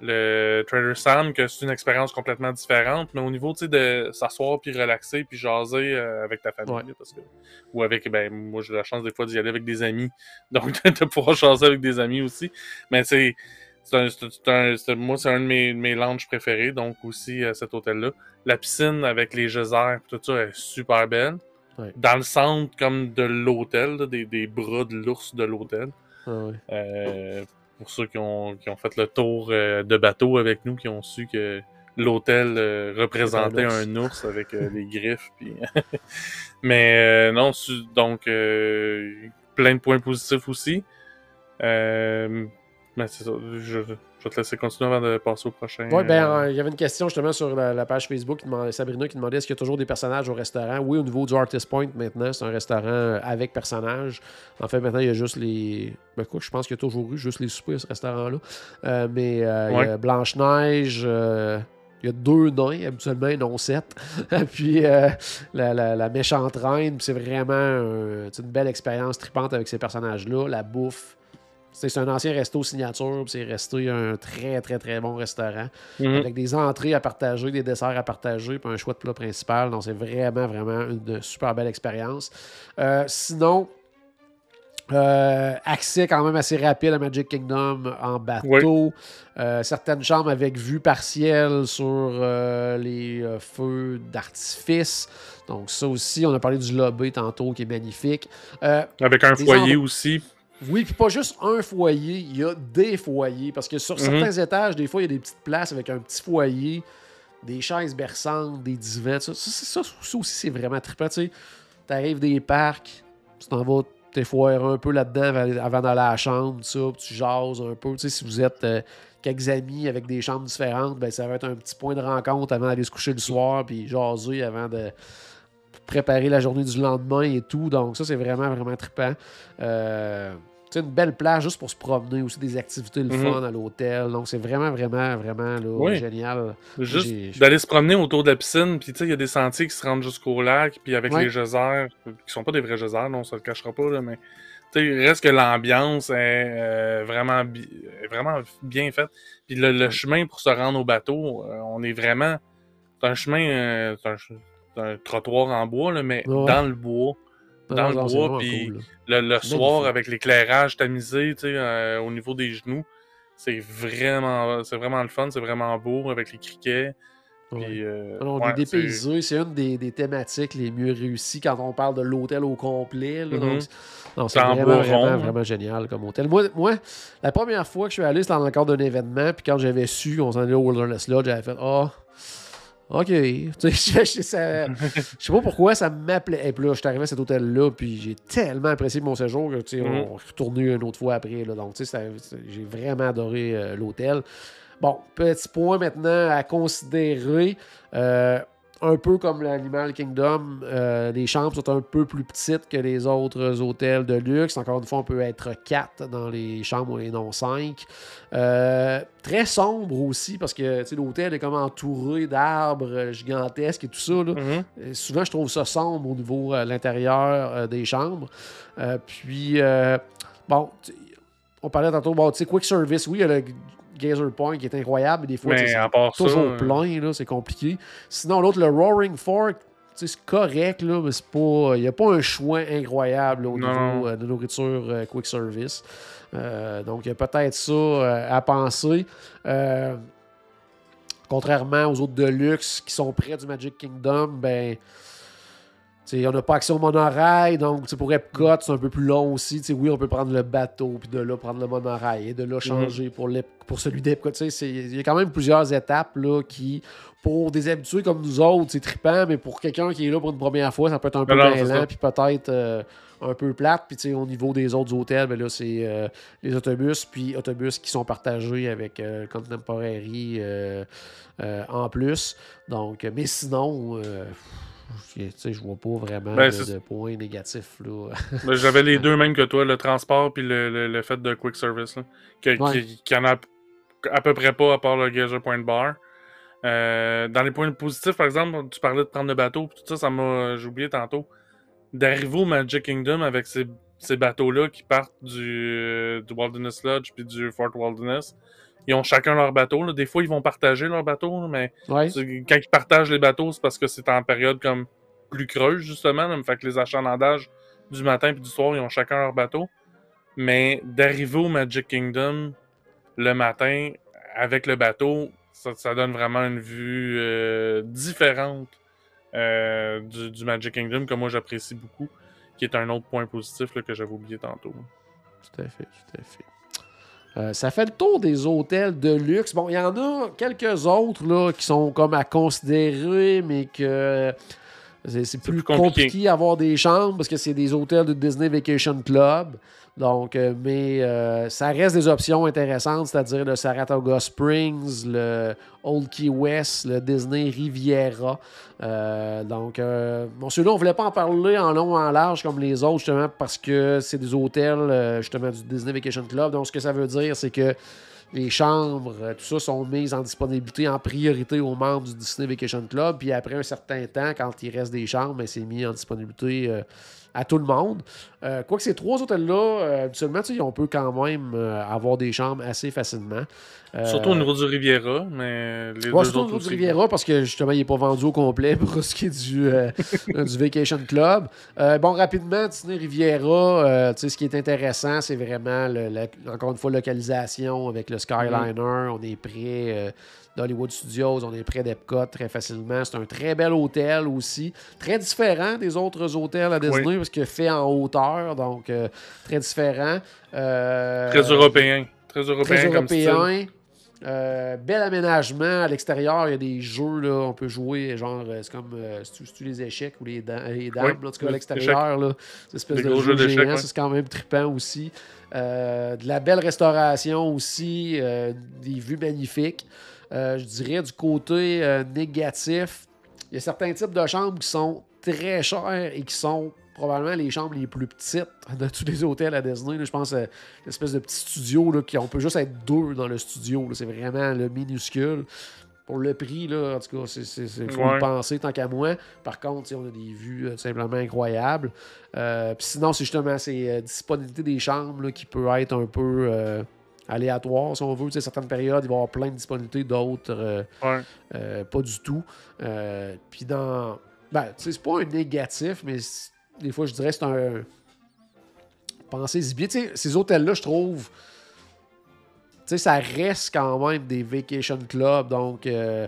le Trader Sam, que c'est une expérience complètement différente, mais au niveau, tu sais, de s'asseoir puis relaxer puis jaser euh, avec ta famille, Ouais. parce que, ou avec, ben, moi, j'ai la chance des fois d'y aller avec des amis, donc de pouvoir jaser avec des amis aussi, mais c'est, c'est moi, c'est un de mes, mes lounges préférés, donc aussi euh, cet hôtel-là. La piscine avec les geysers, tout ça est super belle. Ouais. Dans le centre, comme de l'hôtel, des, des bras de l'ours de l'hôtel. Ah ouais. Euh, pour ceux qui ont, qui ont fait le tour euh, de bateau avec nous, qui ont su que l'hôtel euh, représentait un ours avec des griffes. Puis... Mais non, donc plein de points positifs aussi. Mais c'est ça, je, je vais te laisser continuer avant de passer au prochain. Ouais, ben, euh, euh, il y avait une question justement sur la, la page Facebook, qui demandait, Sabrina qui demandait est-ce qu'il y a toujours des personnages au restaurant? Oui, au niveau du Artist Point, maintenant, c'est un restaurant euh, avec personnages. En fait, maintenant, il y a juste les. Ben, quoi, je pense qu'il y a toujours eu juste les soupers à ce restaurant-là. Euh, mais euh, il y a Blanche-Neige. euh, il y a deux nains, habituellement, ont sept. puis euh, la, la- la méchante reine, c'est vraiment un- une belle expérience tripante avec ces personnages-là. La bouffe. C'est un ancien resto signature, puis c'est resté un très, très, très bon restaurant mhm. avec des entrées à partager, des desserts à partager, puis un choix de plat principal. Donc, c'est vraiment, vraiment une super belle expérience. Euh, sinon, euh, accès quand même assez rapide à Magic Kingdom en bateau. Euh, certaines chambres avec vue partielle sur euh, les feux d'artifice. Donc, ça aussi, on a parlé du lobby tantôt qui est magnifique. Avec un foyer aussi. Oui, puis pas juste un foyer, il y a des foyers. Parce que sur Mhm. certains étages, des fois, il y a des petites places avec un petit foyer, des chaises berçantes, des divans. Ça, ça, ça, ça aussi, c'est vraiment trippant. Tu arrives des parcs, tu t'en vas t'effoirer un peu là-dedans avant- d'aller à la chambre, ça, puis tu jases un peu. Tu sais, si vous êtes euh, quelques amis avec des chambres différentes, ben, ça va être un petit point de rencontre avant d'aller se coucher le soir, puis jaser avant de préparer la journée du lendemain et tout. Donc, ça, c'est vraiment, vraiment trippant. Euh, sais, une belle plage juste pour se promener, aussi des activités le Mhm. fun à l'hôtel. Donc, c'est vraiment, vraiment, vraiment là, Oui. génial. Juste d'aller se promener autour de la piscine, puis tu sais, il y a des sentiers qui se rendent jusqu'au lac, puis avec Ouais. les geysers, qui sont pas des vrais geysers, non, ça le cachera pas, là, mais tu reste que l'ambiance est euh, vraiment, bi- vraiment bien faite. Puis le, le chemin pour se rendre au bateau, euh, on est vraiment. C'est un chemin, euh, c'est un, c'est trottoir en bois, là, mais Ouais. dans le bois. Dans le bois, puis cool. Le, soir, avec l'éclairage tamisé, tu sais, euh, au niveau des genoux, c'est vraiment, c'est vraiment le fun, c'est vraiment beau avec les criquets. Ouais. Euh, Alors, ouais, on est c'est- dépaysé, c'est une des, des thématiques les mieux réussies quand on parle de l'hôtel au complet. là. Mhm. Donc, c'est C'est en vraiment, vraiment, génial comme hôtel. Moi, moi, la première fois que je suis allé, c'était dans le cadre d'un événement. Puis quand j'avais su qu'on s'en allait au Wilderness Lodge, j'avais fait Ah, OK. Tu sais, je, je- ça- je sais pas pourquoi ça m'appelait. Et puis là, je suis arrivé à cet hôtel-là, puis j'ai tellement apprécié mon séjour que, tu sais, Mhm. on est retourné une autre fois après. Là. Donc, tu sais, j'ai vraiment adoré euh, l'hôtel. Bon, petit point maintenant à considérer. Euh, un peu comme l'Animal Kingdom, euh, les chambres sont un peu plus petites que les autres hôtels de luxe. Encore une fois, on peut être 4 dans les chambres et non 5. très sombre aussi parce que l'hôtel est comme entouré d'arbres gigantesques et tout ça. là. Mhm. Euh, Souvent, je trouve ça sombre au niveau de l'intérieur euh, des chambres. Euh, puis, euh, bon, on parlait tantôt, bon, tu sais, Quick Service, oui, il y a le Gazer Point qui est incroyable, mais des fois, c'est part ça, toujours euh, plein, là, c'est compliqué. Sinon, l'autre, le Roaring Fork, c'est correct, là, mais c'est pas. Il n'y a pas un choix incroyable là, au Non. niveau euh, de nourriture euh, quick service. Euh, donc, il y a peut-être ça à penser. Contrairement aux autres de luxe qui sont près du Magic Kingdom, ben. On n'a pas accès au monorail, donc pour Epcot, c'est un peu plus long aussi. Oui, on peut prendre le bateau, puis de là prendre le monorail, et de là changer pour, celui d'Epcot. Il y a quand même plusieurs étapes là, qui, pour des habitués comme nous autres, c'est trippant, mais pour quelqu'un qui est là pour une première fois, ça peut être un peu mêlant, puis peut-être euh, un peu plate. Puis au niveau des autres hôtels, ben là, c'est euh, les autobus, puis autobus qui sont partagés avec euh, Contemporary euh, en plus. Donc, mais sinon, je- vois pas vraiment Ben, de, de points négatifs. Là. Ben, J'avais les deux mêmes que toi, le transport puis le, le, le fait de quick service. Là, que- Ouais. qui, qui en a à peu près pas à part le Gazer Point Bar. Euh, dans les points positifs, par exemple, tu parlais de prendre le bateau, tout ça, ça m'a. J'ai oublié tantôt. D'arriver au Magic Kingdom avec ces, ces bateaux-là qui partent du, euh, du Wilderness Lodge puis du Fort Wilderness. Ils ont chacun leur bateau. là. Des fois, ils vont partager leur bateau, là, mais Ouais. Quand ils partagent les bateaux, c'est parce que c'est en période comme plus creuse, justement. Là. Fait que les achalandages du matin et du soir, ils ont chacun leur bateau. Mais d'arriver au Magic Kingdom le matin avec le bateau, ça, ça donne vraiment une vue euh, différente euh, du, du Magic Kingdom que moi j'apprécie beaucoup, qui est un autre point positif là, que j'avais oublié tantôt. Tout à fait, tout à fait. Euh, ça fait le tour des hôtels de luxe. Bon, il y en a quelques autres là, qui sont comme à considérer, mais que c'est c'est plus, plus compliqué. compliqué à avoir des chambres parce que c'est des hôtels de Disney Vacation Club. Donc, euh, mais euh, ça reste des options intéressantes, c'est-à-dire le Saratoga Springs, le Old Key West, le Disney Riviera. Euh, donc, euh, bon, ceux-là, on voulait pas en parler en long, en large comme les autres, justement, parce que c'est des hôtels, justement, du Disney Vacation Club. Donc, ce que ça veut dire, c'est que les chambres, tout ça, sont mises en disponibilité en priorité aux membres du Disney Vacation Club. Puis après un certain temps, quand il reste des chambres, ben, c'est mis en disponibilité à tout le monde. Euh, Quoique ces trois hôtels-là, euh, habituellement, tu sais, on peut quand même euh, avoir des chambres assez facilement. Euh, Surtout au niveau du Riviera, mais les Ouais, deux surtout au niveau du. Riviera, parce que justement, il n'est pas vendu au complet pour ce qui est du, du Vacation Club. Bon, rapidement, Disney Riviera, tu sais, ce qui est intéressant, c'est vraiment, le- la- encore une fois, localisation avec le Skyliner. On est euh, d'Hollywood Studios, on est près d'Epcot très facilement. C'est un très bel hôtel aussi. Très différent des autres hôtels à Disney, Oui. parce que fait en hauteur, donc euh, très différent. Euh, Très européen. Très européen Très comme style. européen. Euh, bel aménagement à l'extérieur. Il y a des jeux, là, on peut jouer, genre, c'est comme, euh, c'est-tu les échecs ou les, da- les dames, Oui, là, en tout cas, à l'extérieur, là, cette espèce Des de jeu géant, ouais. c'est quand même trippant aussi. Euh, de la belle restauration aussi, des vues magnifiques. Euh, je dirais du côté euh, négatif, il y a certains types de chambres qui sont très chers et qui sont probablement les chambres les plus petites de tous les hôtels à Disney. là. je pense à l'espèce de petit studio là, qui on peut juste être deux dans le studio. C'est vraiment le minuscule. Pour le prix, là, en tout cas, c'est- faut Ouais. le penser tant qu'à moi. Par contre, on a des vues euh, tout simplement incroyables. Euh, puis sinon, c'est justement ces euh, disponibilité des chambres là, qui peut être un peu euh, aléatoire, si on veut. Tu sais, certaines périodes, il va y avoir plein de disponibilités, d'autres euh, Ouais. euh, pas du tout. Euh, Puis dans. Ben, tu sais, c'est pas un négatif, mais des fois, je dirais c'est un. Pensez-y bien. Tu sais, ces hôtels-là, je trouve. Tu sais, ça reste quand même des vacation clubs, donc. euh,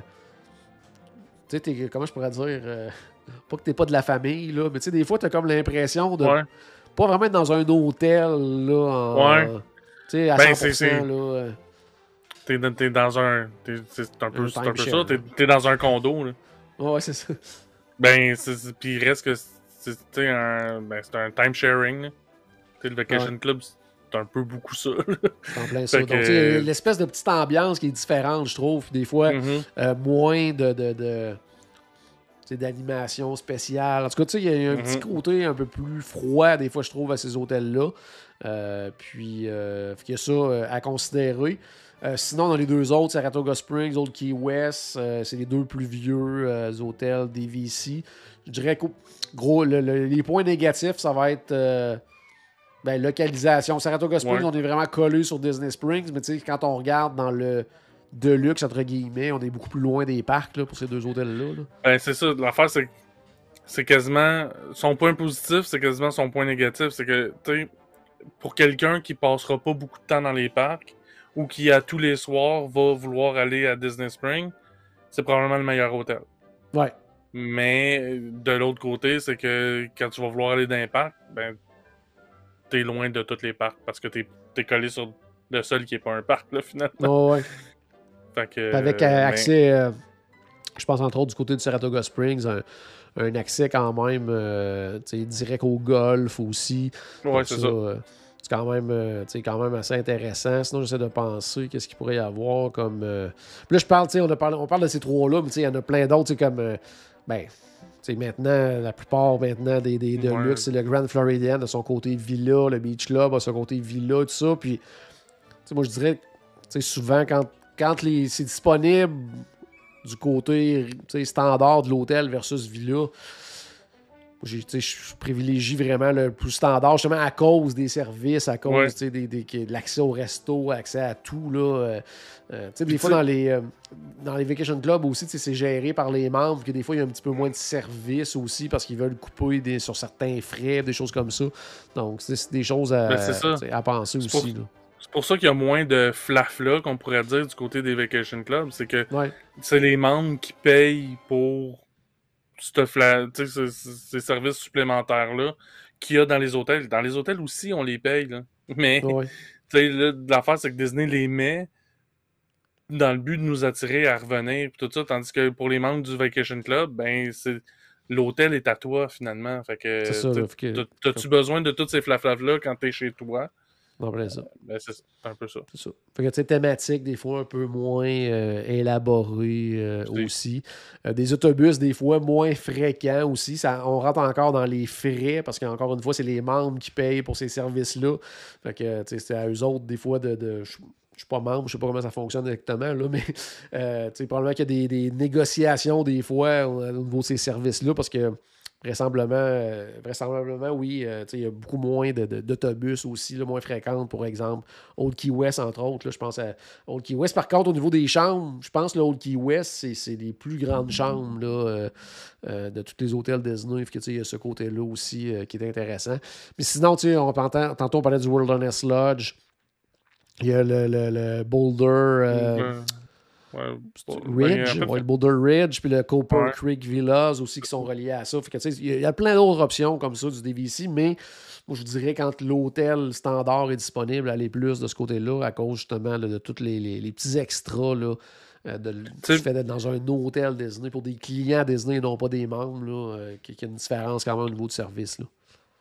tu sais, comment je pourrais dire. euh, pas que t'es pas de la famille, là, mais tu sais, des fois, t'as comme l'impression de Ouais. pas vraiment être dans un hôtel, là. En, Ouais. Tu sais, à Ben, 100%, c'est- c'est- là. euh, T'es dans, un. C'est un peu, Un peu ça. T'es dans un condo. Là. Ouais, c'est ça. Ben, puis il reste que c'est un, ben, c'est un time sharing. le Vacation Club, c'est un peu beaucoup ça. en plein ça. Donc, que- l'espèce de petite ambiance qui est différente, je trouve. Puis des fois, Mhm. euh, moins de. de, de d'animation spéciale. En tout cas, tu sais, il y a un petit côté un peu plus froid, des fois, je trouve, à ces hôtels-là. Euh, puis, euh, fait qu'il y a ça euh, à considérer. Sinon, dans les deux autres, Saratoga Springs, Old Key West, c'est les deux plus vieux hôtels des VC. Je dirais que, gros, le- le- les points négatifs, ça va être ben, localisation. Saratoga Springs, Ouais. on est vraiment collé sur Disney Springs, mais tu sais, quand on regarde dans le Deluxe, entre guillemets, on est beaucoup plus loin des parcs là, pour ces deux hôtels-là. là. Ben, c'est ça. L'affaire, c'est c'est quasiment. Son point positif, c'est quasiment son point négatif. C'est que, tu sais, pour quelqu'un qui passera pas beaucoup de temps dans les parcs ou qui, à tous les soirs, va vouloir aller à Disney Spring, c'est probablement le meilleur hôtel. Ouais. Mais de l'autre côté, c'est que quand tu vas vouloir aller dans les parcs, ben, t'es loin de tous les parcs parce que t'es es collé sur le seul qui est pas un parc, là, finalement. Ouais, ouais. Fait que, Avec euh, euh, mais- accès, euh, je pense entre autres du côté du Saratoga Springs, un, un accès quand même euh, direct au golf aussi. Ouais, c'est ça. euh, c'est quand même, euh, quand même assez intéressant. Sinon, j'essaie de penser qu'est-ce qu'il pourrait y avoir comme. là, je parle, tu sais, on, a parlé- on parle de ces trois-là, mais il y en a plein d'autres, comme. ben, maintenant, la plupart maintenant des, des de Ouais. luxe, c'est le Grand Floridian de son côté villa, le Beach Club a son côté villa, tout ça. Puis, moi, je dirais, souvent, quand, quand les- c'est disponible du côté standard de l'hôtel versus villa, je privilégie vraiment le plus standard, justement à cause des services, à cause Ouais. des, des- de l'accès au resto, accès à tout. Là, euh, euh, des fois, dans les, euh, dans les vacation clubs aussi, c'est géré par les membres, que des fois, il y a un petit peu moins de services aussi parce qu'ils veulent couper des, sur certains frais, des choses comme ça. Donc, c'est des choses à, Ben, à penser aussi. pour- là. C'est pour ça qu'il y a moins de flafla qu'on pourrait dire du côté des Vacation Clubs. C'est que Ouais. c'est les membres qui payent pour ce fla- tu sais, ce- ce- ces services supplémentaires-là qu'il y a dans les hôtels. Dans les hôtels aussi, on les paye. Là. Mais Ouais. là, l'affaire, c'est que Disney les met dans le but de nous attirer à revenir tout ça, tandis que pour les membres du Vacation Club, ben c'est l'hôtel est à toi finalement. Fait que là, t'as-tu besoin de toutes ces flaflaves-là quand t'es chez toi? Ça. Ben c'est c'est un peu ça. C'est ça. Fait que, tu sais, thématique, des fois, un peu moins euh, élaborée euh, aussi. Euh, des autobus, des fois, moins fréquents aussi. Ça, on rentre encore dans les frais parce qu'encore une fois, c'est les membres qui payent pour ces services-là. Fait que, tu sais, c'est à eux autres, des fois, de. de je suis pas membre, je sais pas comment ça fonctionne exactement, là, mais euh, tu sais, probablement qu'il y a des, des négociations des fois au, au niveau de ces services-là parce que vraisemblablement, euh, vraisemblablement oui, euh, il y a beaucoup moins de- de- d'autobus aussi, là, moins fréquentes, pour exemple. Old Key West, entre autres. là, je pense à Old Key West. Par contre, au niveau des chambres, je pense que le Old Key West, c'est- les plus grandes chambres là, euh, de tous les hôtels Disney. Tu sais, il y a ce côté-là aussi euh, qui est intéressant. Mais sinon, on, tantôt, on parlait du Wilderness Lodge. Il y a le, le- le Boulder euh, Ridge, ouais, le Boulder Ridge, puis le Copper Ouais. Creek Villas aussi qui sont reliés à ça. Il y a- il y a plein d'autres options comme ça du DVC, mais moi je dirais quand l'hôtel standard est disponible, aller plus de ce côté-là à cause justement là, de tous les, les- les petits extras là, euh, de, du fait d'être dans un hôtel Disney pour des clients Disney et non pas des membres, là, euh, qu'il y a une différence quand même au niveau du service. Là.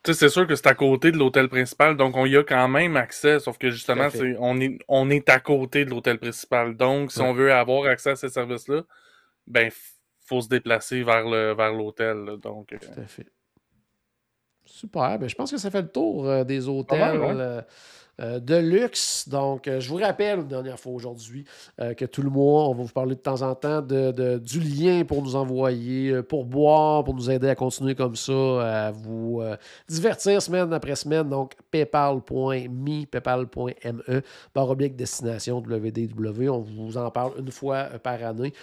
Tu sais, c'est sûr que c'est à côté de l'hôtel principal, donc on y a quand même accès, sauf que justement, c'est on est, on est à côté de l'hôtel principal. Donc, si Ouais. on veut avoir accès à ces services-là, ben, faut se déplacer vers le vers l'hôtel. Donc, euh, Tout à fait. Super. Ben, je pense que ça fait le tour euh, des hôtels. mal, ouais. Euh, de luxe. Donc, euh, je vous rappelle une dernière fois aujourd'hui euh, que tout le mois, on va vous parler de temps en temps de, du lien pour nous envoyer, pour boire, pour nous aider à continuer comme ça, à vous divertir semaine après semaine. Donc, paypal.me, paypal.me, barre oblique destination WDW. On vous en parle une fois par année.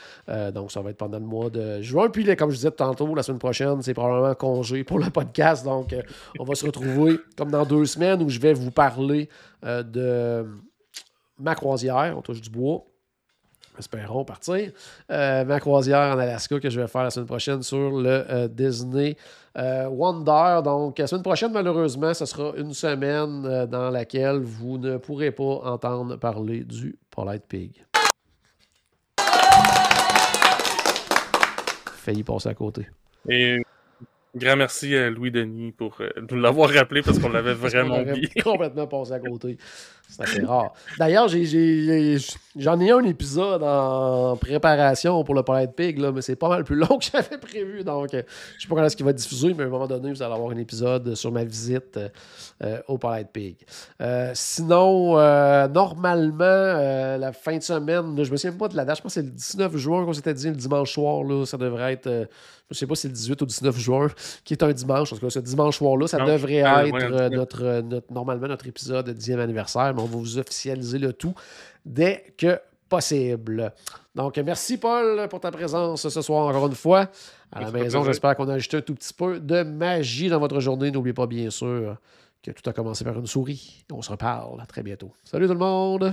Donc, ça va être pendant le mois de juin. Puis, comme je disais tantôt, la semaine prochaine, c'est probablement congé pour le podcast. Donc, on va se retrouver comme dans deux semaines où je vais vous parler euh, de ma croisière. On touche du bois. Espérons partir. Euh, ma croisière en Alaska que je vais faire la semaine prochaine sur le euh, Disney Wonder. Donc, la semaine prochaine, malheureusement, ce sera une semaine dans laquelle vous ne pourrez pas entendre parler du Polite Pig. Failli passer à côté. Grand merci à Louis Denis pour euh, nous l'avoir rappelé parce qu'on l'avait vraiment oublié. complètement passé à côté. Assez rare. D'ailleurs, j'en ai, un épisode en préparation pour le Polite Pig, là, mais c'est pas mal plus long que j'avais prévu. Donc, euh, je sais pas quand est-ce qu'il va diffusé, mais à un moment donné, vous allez avoir un épisode sur ma visite euh, au Polite Pig. Euh, sinon, euh, normalement, la fin de semaine, là, je me souviens pas de la date, je pense que c'est le 19 juin qu'on s'était dit, le dimanche soir, là, ça devrait être, je sais pas si c'est le 18 ou le 19 juin, qui est un dimanche. En tout cas, ce dimanche soir-là, ça Non, devrait euh, être ouais, euh, le 19. notre, euh, notre- normalement notre épisode de 10e anniversaire, mais on va vous officialiser le tout dès que possible. Donc, merci Paul pour ta présence ce soir encore une fois. À la maison, j'espère qu'on a ajouté un tout petit peu de magie dans votre journée. N'oubliez pas, bien sûr, que tout a commencé par une souris. On se reparle à très bientôt. Salut tout le monde!